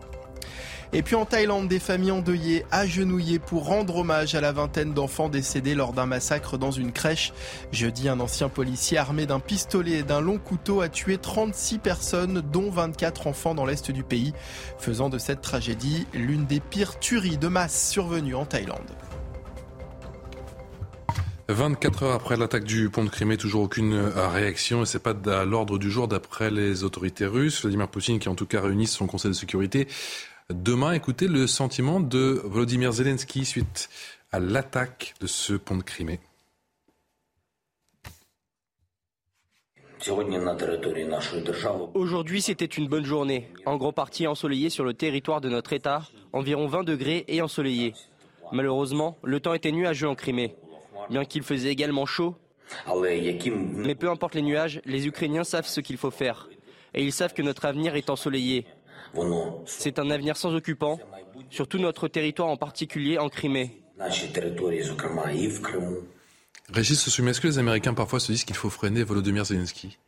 [SPEAKER 5] Et puis en Thaïlande, des familles endeuillées, agenouillées pour rendre hommage à la vingtaine d'enfants décédés lors d'un massacre dans une crèche. Jeudi, un ancien policier armé d'un pistolet et d'un long couteau a tué 36 personnes, dont 24 enfants dans l'est du pays, faisant de cette tragédie l'une des pires tueries de masse survenues en Thaïlande.
[SPEAKER 1] 24 heures après l'attaque du pont de Crimée, toujours aucune réaction et c'est pas à l'ordre du jour d'après les autorités russes. Vladimir Poutine qui en tout cas réunit son conseil de sécurité Demain, écoutez le sentiment de Volodymyr Zelensky suite à l'attaque de ce pont de Crimée.
[SPEAKER 22] Aujourd'hui, c'était une bonne journée, en grande partie ensoleillée sur le territoire de notre État, environ 20 degrés et ensoleillé. Malheureusement, le temps était nuageux en Crimée, bien qu'il faisait également chaud. Mais peu importe les nuages, les Ukrainiens savent ce qu'il faut faire. Et ils savent que notre avenir est ensoleillé. C'est un avenir sans occupants, sur tout notre territoire, en particulier en Crimée.
[SPEAKER 1] Régis Soumet, est-ce que les Américains parfois se disent qu'il faut freiner Volodymyr Zelensky?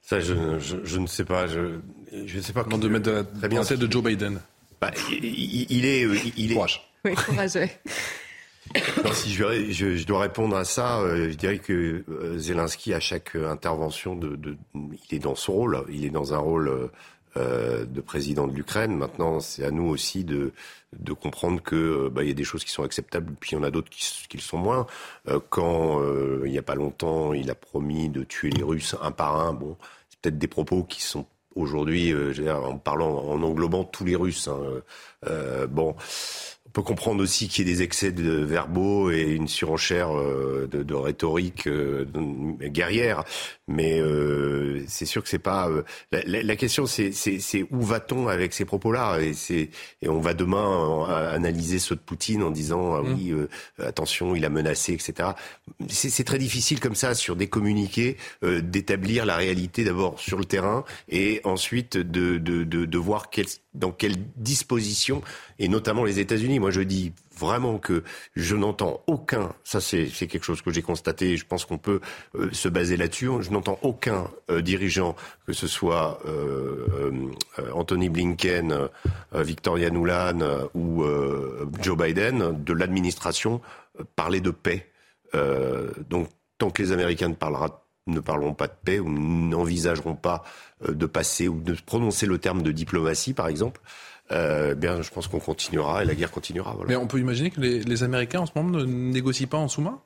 [SPEAKER 3] Ça, je, je, je, ne sais pas. Je ne sais pas.
[SPEAKER 1] Comment de mettre de la bien de Joe Biden?
[SPEAKER 3] Bah, il, il, est, il est.
[SPEAKER 20] Courage. Oui, courage.
[SPEAKER 3] Alors, si je, je, je, dois répondre à ça, euh, je dirais que euh, Zelensky, à chaque intervention, de, de, il est dans son rôle. Il est dans un rôle euh, euh, de président de l'Ukraine. Maintenant, c'est à nous aussi de, de comprendre que euh, bah, y a des choses qui sont acceptables, puis il y en a d'autres qui, qui le sont moins. Euh, quand euh, il n'y a pas longtemps, il a promis de tuer les Russes un par un. Bon, c'est peut-être des propos qui sont aujourd'hui, en parlant, en englobant tous les Russes. Hein, bon. On peut comprendre aussi qu'il y ait des excès de verbaux et une surenchère euh, de, de, rhétorique euh, guerrière, mais euh, c'est sûr que c'est pas. Euh, la, la, question, c'est où va-t-on avec ces propos-là? Et, et on va demain analyser ceux de Poutine en disant ah oui, mmh. attention, il a menacé, etc. C'est très difficile comme ça sur des communiqués d'établir la réalité d'abord sur le terrain et ensuite de, de, de, de voir quel, dans quelles dispositions et notamment les États-Unis Moi, je dis vraiment que je n'entends aucun, ça c'est quelque chose que j'ai constaté, je pense qu'on peut euh, se baser là-dessus, je n'entends aucun euh, dirigeant, que ce soit euh, Anthony Blinken, Victoria Nuland ou Joe Biden, de l'administration, parler de paix. donc tant que les Américains ne, parlera, ne parleront pas de paix ou n'envisageront pas de passer ou de prononcer le terme de diplomatie, par exemple, euh, bien, je pense qu'on continuera et la guerre continuera.
[SPEAKER 1] Mais on peut imaginer que les, Américains en ce moment ne négocient pas en sous-main?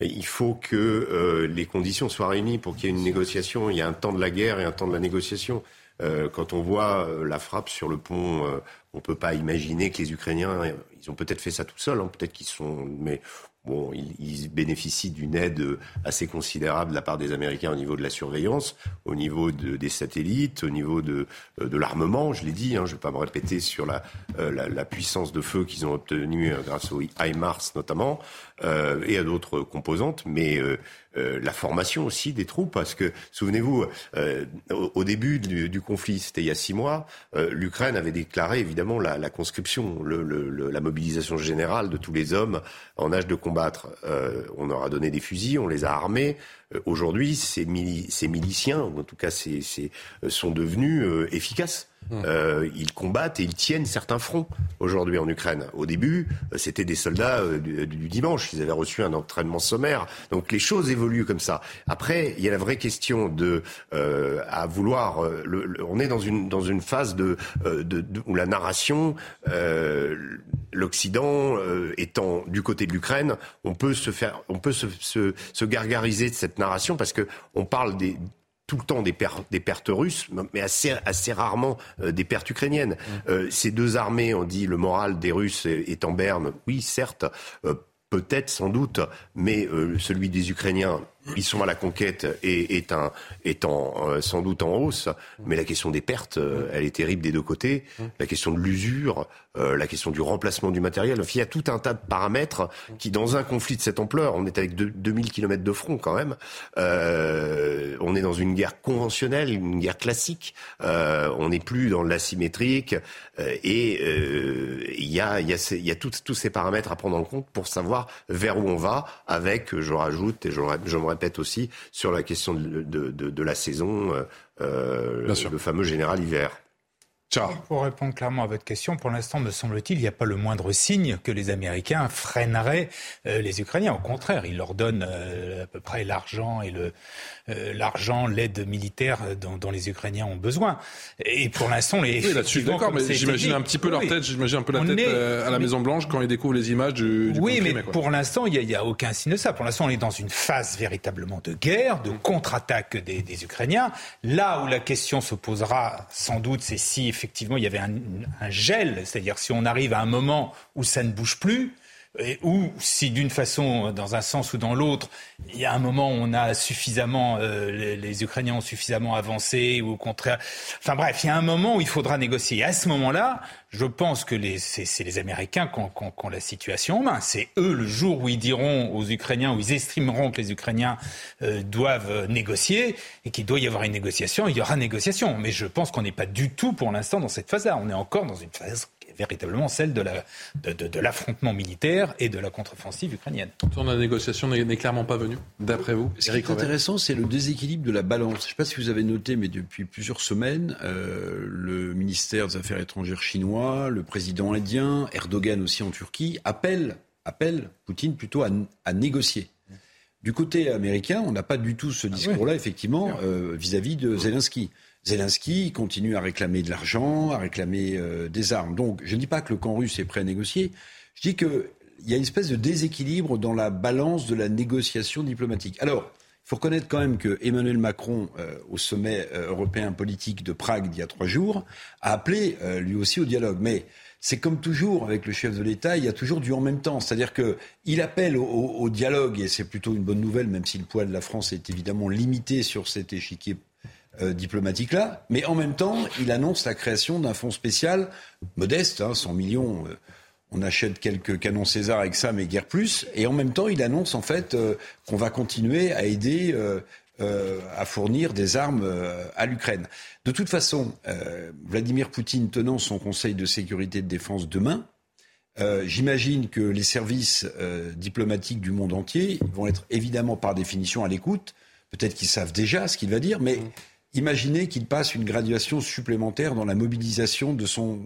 [SPEAKER 3] Il faut que euh, les conditions soient réunies pour qu'il y ait une négociation. Il y a un temps de la guerre et un temps de la négociation. Euh, quand on voit la frappe sur le pont, on ne peut pas imaginer que les Ukrainiens, ils ont peut-être fait ça tout seuls, hein, peut-être qu'ils sont, mais Bon, ils, bénéficient d'une aide assez considérable de la part des Américains au niveau de la surveillance, au niveau des satellites, au niveau de, de l'armement. Je l'ai dit, hein, je ne vais pas me répéter sur la, euh, la, puissance de feu qu'ils ont obtenue euh, grâce au HIMARS notamment, euh, et à d'autres composantes. Mais euh, la formation aussi des troupes, parce que souvenez-vous, euh, au, début du, conflit, c'était il y a six mois, euh, l'Ukraine avait déclaré évidemment la, conscription, la mobilisation générale de tous les hommes en âge de combattre. on leur a donné des fusils, on les a armés. Aujourd'hui, ces, ces, miliciens, en tout cas, ces, sont devenus efficaces. Hum. Euh, ils combattent et ils tiennent certains fronts aujourd'hui en Ukraine. Au début, euh, c'était des soldats euh, du, dimanche. Ils avaient reçu un entraînement sommaire. Donc les choses évoluent comme ça. Après, il y a la vraie question de à vouloir. on est dans une dans une phase de, de, où la narration, l'Occident étant du côté de l'Ukraine, on peut se faire, on peut se, se, se gargariser de cette narration parce que on parle des tout le temps des, des pertes russes, mais assez, assez rarement euh, des pertes ukrainiennes. Mmh. Euh, ces deux armées, on dit le moral des Russes est en berne. Oui, certes, euh, peut-être, sans doute, mais celui des Ukrainiens ils sont à la conquête et est, un, est euh, sans doute en hausse, mais la question des pertes, euh, elle est terrible des deux côtés. La question de l'usure, euh, la question du remplacement du matériel. il y a tout un tas de paramètres qui, dans un conflit de cette ampleur, on est avec 2000 km de front quand même, on est dans une guerre conventionnelle, une guerre classique, on n'est plus dans l'asymétrique, et il y a, y a, y a tous ces paramètres à prendre en compte pour savoir vers où on va, avec, je rajoute, et je, je me répète aussi, sur la question de, de, la saison, euh, euh le fameux général hiver.
[SPEAKER 4] Pour répondre clairement à votre question, pour l'instant, me semble-t-il, il n'y a pas le moindre signe que les Américains freineraient euh, les Ukrainiens. Au contraire, ils leur donnent euh, à peu près l'argent et le, euh, l'argent, l'aide militaire dont, les Ukrainiens ont besoin. Et pour l'instant, les.
[SPEAKER 1] Oui, là-dessus, d'accord, mais j'imagine un petit peu leur tête, j'imagine un peu la tête euh, à la Maison-Blanche quand ils découvrent les images du. du
[SPEAKER 4] oui, mais pour l'instant, il n'y a, aucun signe de ça. Pour l'instant, on est dans une phase véritablement de guerre, de contre-attaque des, des, Ukrainiens. Là où la question se posera, sans doute, c'est si effectivement il y avait un, gel, c'est-à-dire si on arrive à un moment où ça ne bouge plus ou si d'une façon, dans un sens ou dans l'autre, il y a un moment où on a suffisamment, euh, les, Ukrainiens ont suffisamment avancé, ou au contraire, enfin bref, il y a un moment où il faudra négocier. Et à ce moment-là, je pense que c'est les Américains qui ont, la situation en main. C'est eux le jour où ils diront aux Ukrainiens, où ils estimeront que les Ukrainiens euh, doivent négocier et qu'il doit y avoir une négociation, il y aura négociation. Mais je pense qu'on n'est pas du tout pour l'instant dans cette phase-là. On est encore dans une phase véritablement celle de, la, de, l'affrontement militaire et de la contre-offensive ukrainienne.
[SPEAKER 1] La négociation n'est clairement pas venue, d'après vous.
[SPEAKER 2] Ce qui est intéressant, c'est le déséquilibre de la balance. Je ne sais pas si vous avez noté, mais depuis plusieurs semaines, euh, le ministère des Affaires étrangères chinois, le président indien, Erdogan aussi en Turquie, appellent, appelle Poutine plutôt à, négocier. Du côté américain, on n'a pas du tout ce ah discours-là, effectivement, euh, vis-à-vis de Zelensky. Zelensky continue à réclamer de l'argent, à réclamer euh, des armes. Donc, je ne dis pas que le camp russe est prêt à négocier. Je dis qu'il y a une espèce de déséquilibre dans la balance de la négociation diplomatique. Alors, il faut reconnaître quand même que Emmanuel Macron, euh, au sommet euh, européen politique de Prague d'il y a trois jours, a appelé lui aussi au dialogue. Mais c'est comme toujours avec le chef de l'État, il y a toujours du en même temps. C'est-à-dire qu'il appelle au, au, dialogue, et c'est plutôt une bonne nouvelle, même si le poids de la France est évidemment limité sur cet échiquier euh, diplomatique-là, mais en même temps, il annonce la création d'un fonds spécial modeste, 100 hein, millions. Euh, on achète quelques canons César avec ça, mais guère plus. Et en même temps, il annonce en fait euh, qu'on va continuer à aider à fournir des armes à l'Ukraine. De toute façon, Vladimir Poutine tenant son Conseil de sécurité et de défense demain, j'imagine que les services diplomatiques du monde entier vont être évidemment par définition à l'écoute. Peut-être qu'ils savent déjà ce qu'il va dire, mais mm. Imaginez qu'il passe une graduation supplémentaire dans la mobilisation de son,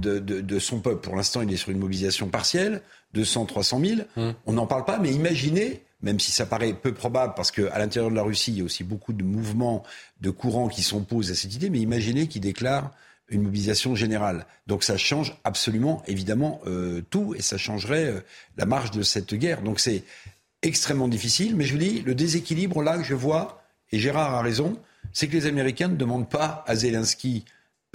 [SPEAKER 2] de, de son peuple. Pour l'instant, il est sur une mobilisation partielle, 200, 300 000. On n'en parle pas, mais imaginez même si ça paraît peu probable, parce qu'à l'intérieur de la Russie, il y a aussi beaucoup de mouvements, de courants qui s'opposent à cette idée, mais imaginez qu'il déclare une mobilisation générale. Donc ça change absolument, évidemment, euh, tout, et ça changerait euh, la marge de cette guerre. Donc c'est extrêmement difficile, mais je vous dis, le déséquilibre là que je vois, et Gérard a raison, c'est que les Américains ne demandent pas à Zelensky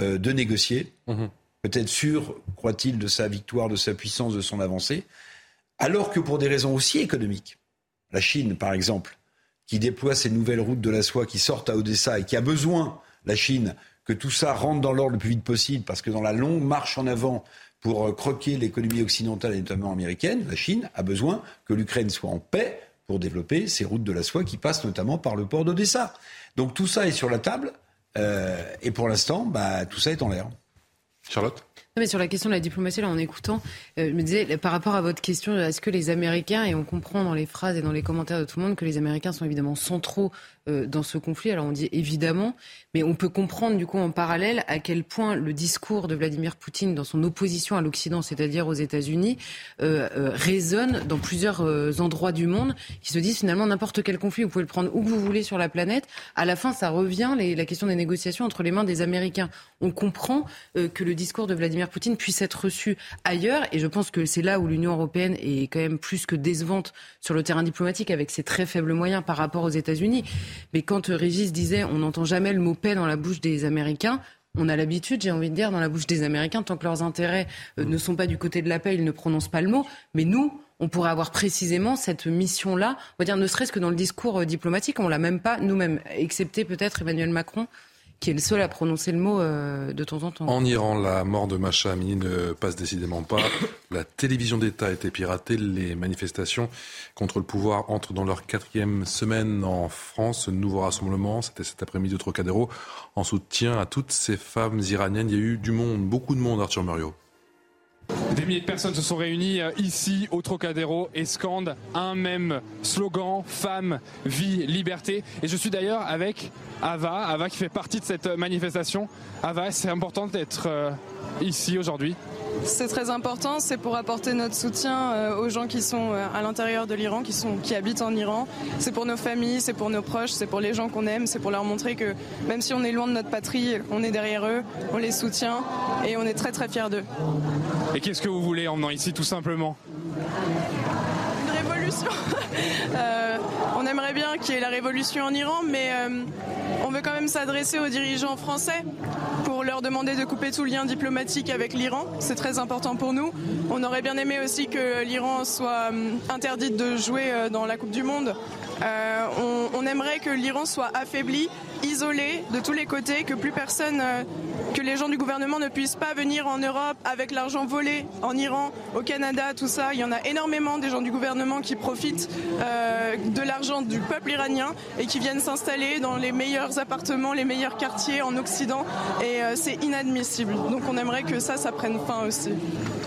[SPEAKER 2] euh, de négocier, mhm. peut-être sûr, croit-il, de sa victoire, de sa puissance, de son avancée, alors que pour des raisons aussi économiques, la Chine par exemple, qui déploie ses nouvelles routes de la soie qui sortent à Odessa et qui a besoin, la Chine, que tout ça rentre dans l'ordre le plus vite possible, parce que dans la longue marche en avant pour euh, croquer l'économie occidentale et notamment américaine, la Chine a besoin que l'Ukraine soit en paix pour développer ces routes de la soie qui passent notamment par le port d'Odessa. Donc tout ça est sur la table, euh, et pour l'instant, bah, tout ça est en l'air.
[SPEAKER 1] Charlotte?
[SPEAKER 20] Mais sur la question de la diplomatie, là, en écoutant, euh, je me disais, par rapport à votre question, est-ce que les Américains, et on comprend dans les phrases et dans les commentaires de tout le monde que les Américains sont évidemment centraux dans ce conflit. Alors on dit évidemment, mais on peut comprendre du coup en parallèle à quel point le discours de Vladimir Poutine dans son opposition à l'Occident, c'est-à-dire aux États-Unis, euh, euh, résonne dans plusieurs endroits du monde qui se disent finalement n'importe quel conflit, vous pouvez le prendre où vous voulez sur la planète. À la fin, ça revient la question des négociations entre les mains des Américains. On comprend que le discours de Vladimir Poutine puisse être reçu ailleurs, et je pense que c'est là où l'Union européenne est quand même plus que décevante sur le terrain diplomatique avec ses très faibles moyens par rapport aux États-Unis. Mais quand Régis disait on n'entend jamais le mot paix dans la bouche des Américains, on a l'habitude, j'ai envie de dire, dans la bouche des Américains, tant que leurs intérêts euh, ne sont pas du côté de la paix, ils ne prononcent pas le mot. Mais nous, on pourrait avoir précisément cette mission-là, on va dire ne serait-ce que dans le discours euh, diplomatique, on l'a même pas nous-mêmes, excepté peut-être Emmanuel Macron, qui est le seul à prononcer le mot euh, de temps en temps.
[SPEAKER 1] En Iran, la mort de Masha Amini ne passe décidément pas. La télévision d'État a été piratée. Les manifestations contre le pouvoir entrent dans leur quatrième semaine en France. Nouveau rassemblement, c'était cet après-midi au Trocadéro, en soutien à toutes ces femmes iraniennes. Il y a eu du monde, beaucoup de monde, Arthur Muriot.
[SPEAKER 23] Des milliers de personnes se sont réunies euh, ici au Trocadéro et scandent un même slogan femme, vie, liberté. Et je suis d'ailleurs avec Ava, Ava qui fait partie de cette manifestation. Ava, c'est important d'être euh, ici aujourd'hui?
[SPEAKER 24] C'est très important, c'est pour apporter notre soutien euh, aux gens qui sont euh, à l'intérieur de l'Iran, qui, sont, qui habitent en Iran. C'est pour nos familles, c'est pour nos proches, c'est pour les gens qu'on aime, c'est pour leur montrer que même si on est loin de notre patrie, on est derrière eux, on les soutient et on est très très fiers d'eux.
[SPEAKER 23] Et qu'est-ce que vous voulez en venant ici tout simplement?
[SPEAKER 24] Euh, on aimerait bien qu'il y ait la révolution en Iran, mais on veut quand même s'adresser aux dirigeants français pour leur demander de couper tout lien diplomatique avec l'Iran. C'est très important pour nous. On aurait bien aimé aussi que l'Iran soit hum, interdite de jouer euh, dans la Coupe du Monde. Euh, on, aimerait que l'Iran soit affaibli, isolé de tous les côtés, que plus personne, euh, que les gens du gouvernement ne puissent pas venir en Europe avec l'argent volé en Iran, au Canada, tout ça. Il y en a énormément des gens du gouvernement qui profitent de l'argent du peuple iranien et qui viennent s'installer dans les meilleurs appartements, les meilleurs quartiers en Occident. Et c'est inadmissible. Donc on aimerait que ça, ça prenne fin aussi.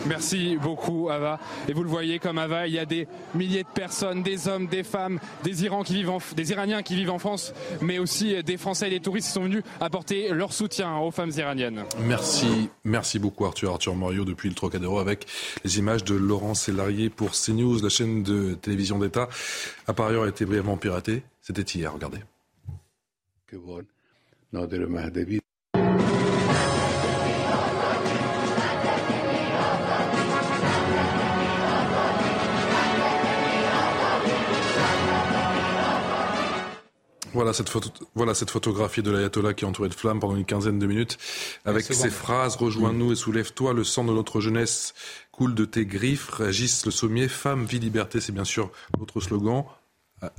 [SPEAKER 23] Merci beaucoup, Ava. Et vous le voyez, comme Ava, il y a des milliers de personnes, des hommes, des femmes, des, Iraniens qui vivent en France, mais aussi des Français et des touristes qui sont venus apporter leur soutien aux femmes iraniennes.
[SPEAKER 1] Merci, merci beaucoup, Arthur. Arthur Morio depuis le Trocadéro avec les images de Laurent Sélarié pour CNews, la chaîne de télévision d'État. A par ailleurs été brièvement piratée. C'était hier, regardez. Voilà cette, photo, voilà cette photographie de l'ayatollah qui est entouré de flammes pendant une quinzaine de minutes, avec ces phrases Rejoins-nous et soulève-toi, le sang de notre jeunesse coule de tes griffes, réagisse le sommier, femme, vie, liberté, c'est bien sûr notre slogan.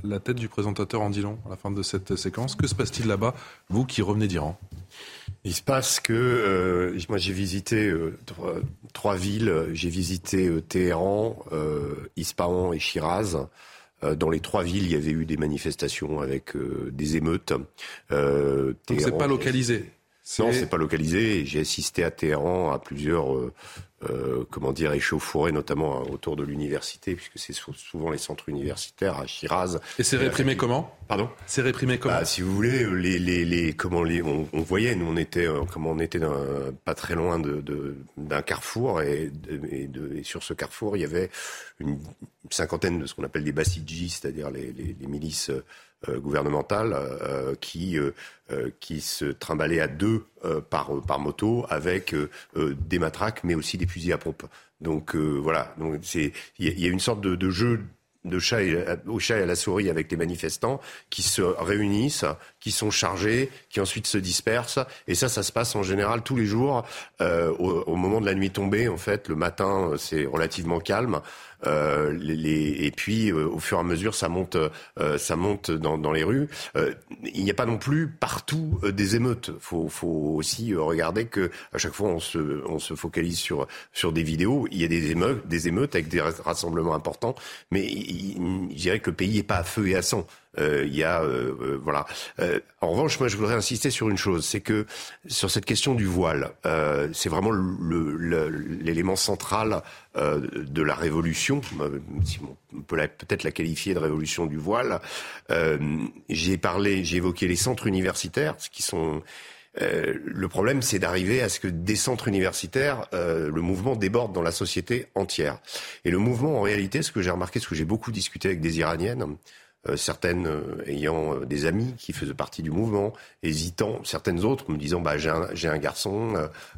[SPEAKER 1] La tête du présentateur en dit long à la fin de cette séquence. Que se passe-t-il là-bas, vous qui revenez d'Iran?
[SPEAKER 3] Il se passe que euh, moi j'ai visité euh, trois, villes. J'ai visité euh, Téhéran, Ispahan et Shiraz. Euh, dans les trois villes, il y avait eu des manifestations avec euh, des émeutes.
[SPEAKER 1] Euh, Donc c'est pas localisé
[SPEAKER 3] Non, c'est pas localisé. J'ai assisté à Téhéran à plusieurs euh, comment dire, échauffourés, notamment euh, autour de l'université, puisque c'est souvent les centres universitaires à Shiraz.
[SPEAKER 1] Et c'est réprimé comment?
[SPEAKER 3] Pardon?
[SPEAKER 1] C'est réprimé comment?
[SPEAKER 3] Bah, Si vous voulez, les, les, les comment les, on, voyait, nous on était, euh, comment on était pas très loin de, d'un carrefour et, et, de, et, sur ce carrefour il y avait une cinquantaine de ce qu'on appelle des bassidjis, c'est-à-dire les, milices euh, gouvernementales euh, qui euh, qui se trimballaient à deux par par moto avec des matraques mais aussi des fusils à pompe. Donc voilà, donc c'est il y, a une sorte de, jeu de chat au chat et à la souris avec les manifestants qui se réunissent, qui sont chargés, qui ensuite se dispersent. Et ça, ça se passe en général tous les jours au, moment de la nuit tombée. En fait, le matin, c'est relativement calme. Euh, les, et puis, euh, au fur et à mesure, ça monte, euh, ça monte dans, dans les rues. Il n'y a pas non plus partout des émeutes. Faut, faut aussi regarder que à chaque fois, on se, on se focalise sur sur des vidéos. Il y a des émeutes, des émeutes avec des rassemblements importants, mais je dirais que le pays n'est pas à feu et à sang. Euh, il y a euh, euh, voilà. en revanche, moi, je voudrais insister sur une chose, c'est que sur cette question du voile, c'est vraiment l'élément central de la révolution. Si on peut peut-être la qualifier de révolution du voile. j'ai parlé, j'ai évoqué les centres universitaires, qui sont le problème, c'est d'arriver à ce que des centres universitaires, le mouvement déborde dans la société entière. Et le mouvement, en réalité, ce que j'ai remarqué, ce que j'ai beaucoup discuté avec des Iraniennes, euh, certaines euh, ayant euh, des amis qui faisaient partie du mouvement, hésitant, certaines autres me disant bah, j'ai un, un, garçon,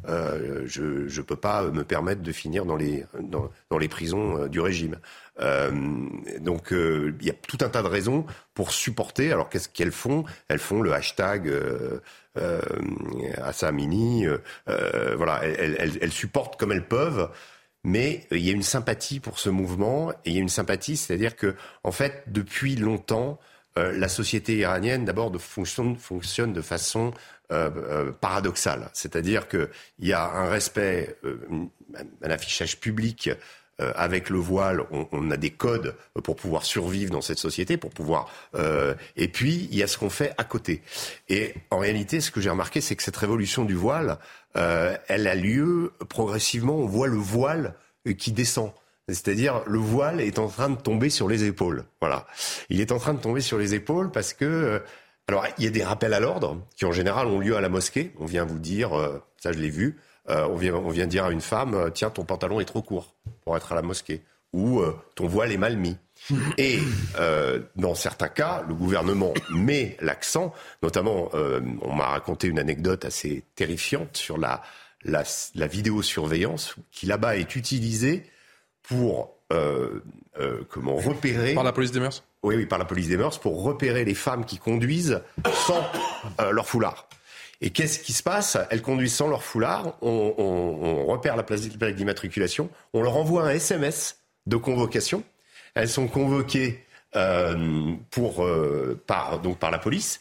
[SPEAKER 3] je ne peux pas me permettre de finir dans les, dans, dans les prisons du régime. donc il y a tout un tas de raisons pour supporter. Alors qu'est-ce qu'elles font? Elles font le hashtag euh, Assamini. voilà, elles, elles, elles supportent comme elles peuvent mais euh, il y a une sympathie pour ce mouvement et il y a une sympathie, c'est-à-dire que en fait depuis longtemps euh, la société iranienne d'abord fonctionne, fonctionne de façon euh, paradoxale, c'est-à-dire qu'il y a un respect, un affichage public avec le voile, on, a des codes pour pouvoir survivre dans cette société, pour pouvoir. et puis il y a ce qu'on fait à côté. Et en réalité, ce que j'ai remarqué, c'est que cette révolution du voile, euh, elle a lieu progressivement. On voit le voile qui descend. C'est-à-dire, le voile est en train de tomber sur les épaules. Voilà. Il est en train de tomber sur les épaules parce que, euh, alors, il y a des rappels à l'ordre qui, en général, ont lieu à la mosquée. On vient vous dire, euh, ça je l'ai vu, on, vient, on vient dire à une femme, tiens, ton pantalon est trop court pour être à la mosquée. Ou ton voile est mal mis. Et euh, dans certains cas, le gouvernement met l'accent, notamment, euh, on m'a raconté une anecdote assez terrifiante sur la, la, la vidéosurveillance qui là-bas est utilisée pour euh, comment repérer
[SPEAKER 1] par la police des mœurs?
[SPEAKER 3] Oui, oui, par la police des mœurs pour repérer les femmes qui conduisent sans leur foulard. Et qu'est-ce qui se passe? Elles conduisent sans leur foulard. On, on, on repère la plaque d'immatriculation. On leur envoie un SMS de convocation elles sont convoquées euh, pour, euh, par, donc par la police.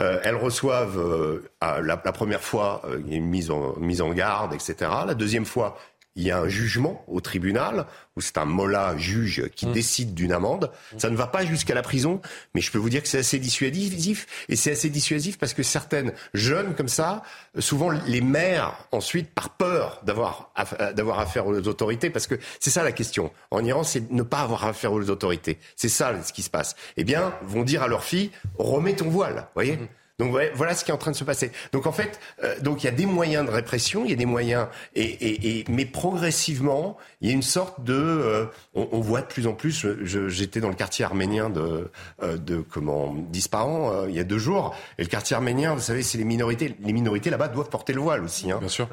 [SPEAKER 3] Euh, elles reçoivent la, première fois une mise mise en garde, etc. La deuxième fois, il y a un jugement au tribunal où c'est un mollah juge qui mmh. décide d'une amende. Ça ne va pas jusqu'à la prison, mais je peux vous dire que c'est assez dissuasif. Et c'est assez dissuasif parce que certaines jeunes comme ça, souvent les mères ensuite, par peur d'avoir d'avoir affaire aux autorités, parce que c'est ça la question. En Iran, c'est ne pas avoir affaire aux autorités. C'est ça ce qui se passe. Eh bien, vont dire à leur fille, remets ton voile. Voyez? Mmh. Donc voilà ce qui est en train de se passer. Donc en fait, euh, donc il y a des moyens de répression, il y a des moyens, et, et, et mais progressivement, il y a une sorte de, euh, on, on, voit de plus en plus. J'étais dans le quartier arménien de, euh, de comment d'Ispahan il y a deux jours, et le quartier arménien, vous savez, c'est les minorités. Les minorités là-bas doivent porter le voile aussi. Hein.
[SPEAKER 1] Bien sûr.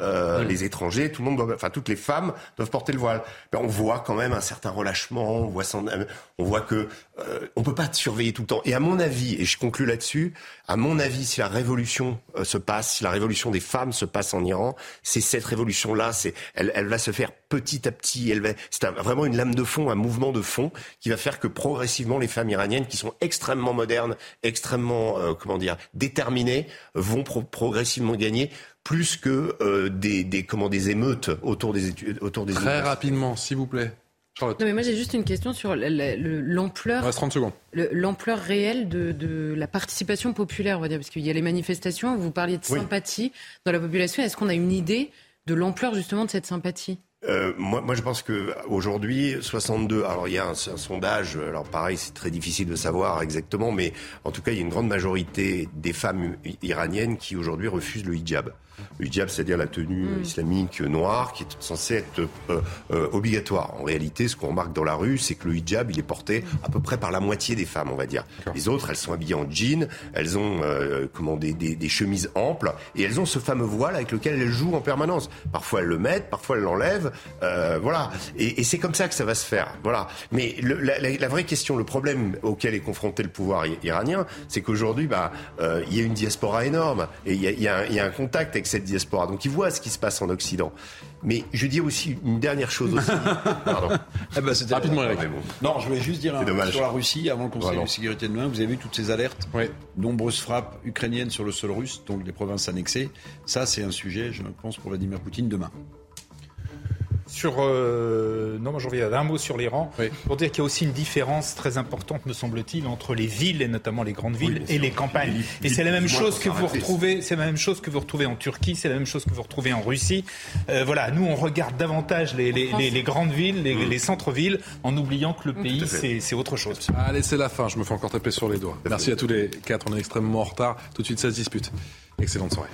[SPEAKER 3] Les étrangers, tout le monde, doit, enfin toutes les femmes doivent porter le voile. Ben, on voit quand même un certain relâchement. On voit, son, on voit que on peut pas te surveiller tout le temps. Et à mon avis, et je conclus là-dessus, à mon avis si la révolution euh, se passe, si la révolution des femmes se passe en Iran, c'est cette révolution-là, c'est, elle, elle, va se faire petit à petit. Elle va, c'est vraiment une lame de fond, un mouvement de fond qui va faire que progressivement les femmes iraniennes, qui sont extrêmement modernes, extrêmement, euh, comment dire, déterminées, vont progressivement gagner plus que euh, des, des, comment, des émeutes autour des études, autour des.
[SPEAKER 1] Très rapidement, s'il vous plaît. Charlotte.
[SPEAKER 20] Non, mais moi j'ai juste une question sur l'ampleur.
[SPEAKER 1] reste 30 secondes.
[SPEAKER 20] L'ampleur réelle de, la participation populaire, on va dire, parce qu'il y a les manifestations. Vous parliez de sympathie dans la population. Est-ce qu'on a une idée de l'ampleur justement de cette sympathie?
[SPEAKER 3] Euh, moi, moi, je pense que aujourd'hui, 62. Alors, il y a un, un, sondage. Alors, pareil, c'est très difficile de savoir exactement, mais en tout cas, il y a une grande majorité des femmes iraniennes qui aujourd'hui refusent le hijab. Le hijab, c'est-à-dire la tenue mm. islamique noire qui est censée être euh, euh, obligatoire. En réalité, ce qu'on remarque dans la rue, c'est que le hijab, il est porté à peu près par la moitié des femmes, on va dire. Les autres, elles sont habillées en jean, elles ont euh, comment, des, des, des, chemises amples, et elles ont ce fameux voile avec lequel elles jouent en permanence. Parfois, elles le mettent, parfois, elles l'enlèvent. Euh, voilà. Et, et c'est comme ça que ça va se faire. Voilà. Mais le, la, la, la, vraie question, le problème auquel est confronté le pouvoir iranien, c'est qu'aujourd'hui, bah, euh, il y a une diaspora énorme, et il y a, y, a y a un contact avec cette diaspora. Donc ils voient ce qui se passe en Occident. Mais je dis aussi une dernière chose aussi. Pardon.
[SPEAKER 2] eh ben, Rapidement, Eric. Non, je voulais juste dire un, sur la Russie, avant le Conseil de sécurité de demain. Vous avez vu toutes ces alertes
[SPEAKER 1] oui.
[SPEAKER 2] Nombreuses frappes ukrainiennes sur le sol russe, donc les provinces annexées. Ça, c'est un sujet, je pense, pour Vladimir Poutine demain.
[SPEAKER 4] Sur euh, non, moi j'en reviens un mot sur l'Iran oui. pour dire qu'il y a aussi une différence très importante, me semble-t-il, entre les villes et notamment les grandes villes oui, et les campagnes. Et c'est la même chose que vous retrouvez, c'est la même chose que vous retrouvez en Turquie, c'est la même chose que vous retrouvez en Russie. Euh, voilà, nous on regarde davantage les, les, les, les grandes villes, les, mmh. centres-villes, en oubliant que le pays c'est autre chose.
[SPEAKER 1] Allez, c'est la fin. Je me fais encore taper sur les doigts. Merci à tous les quatre. On est extrêmement en retard. Tout de suite, ça se dispute. Excellente soirée.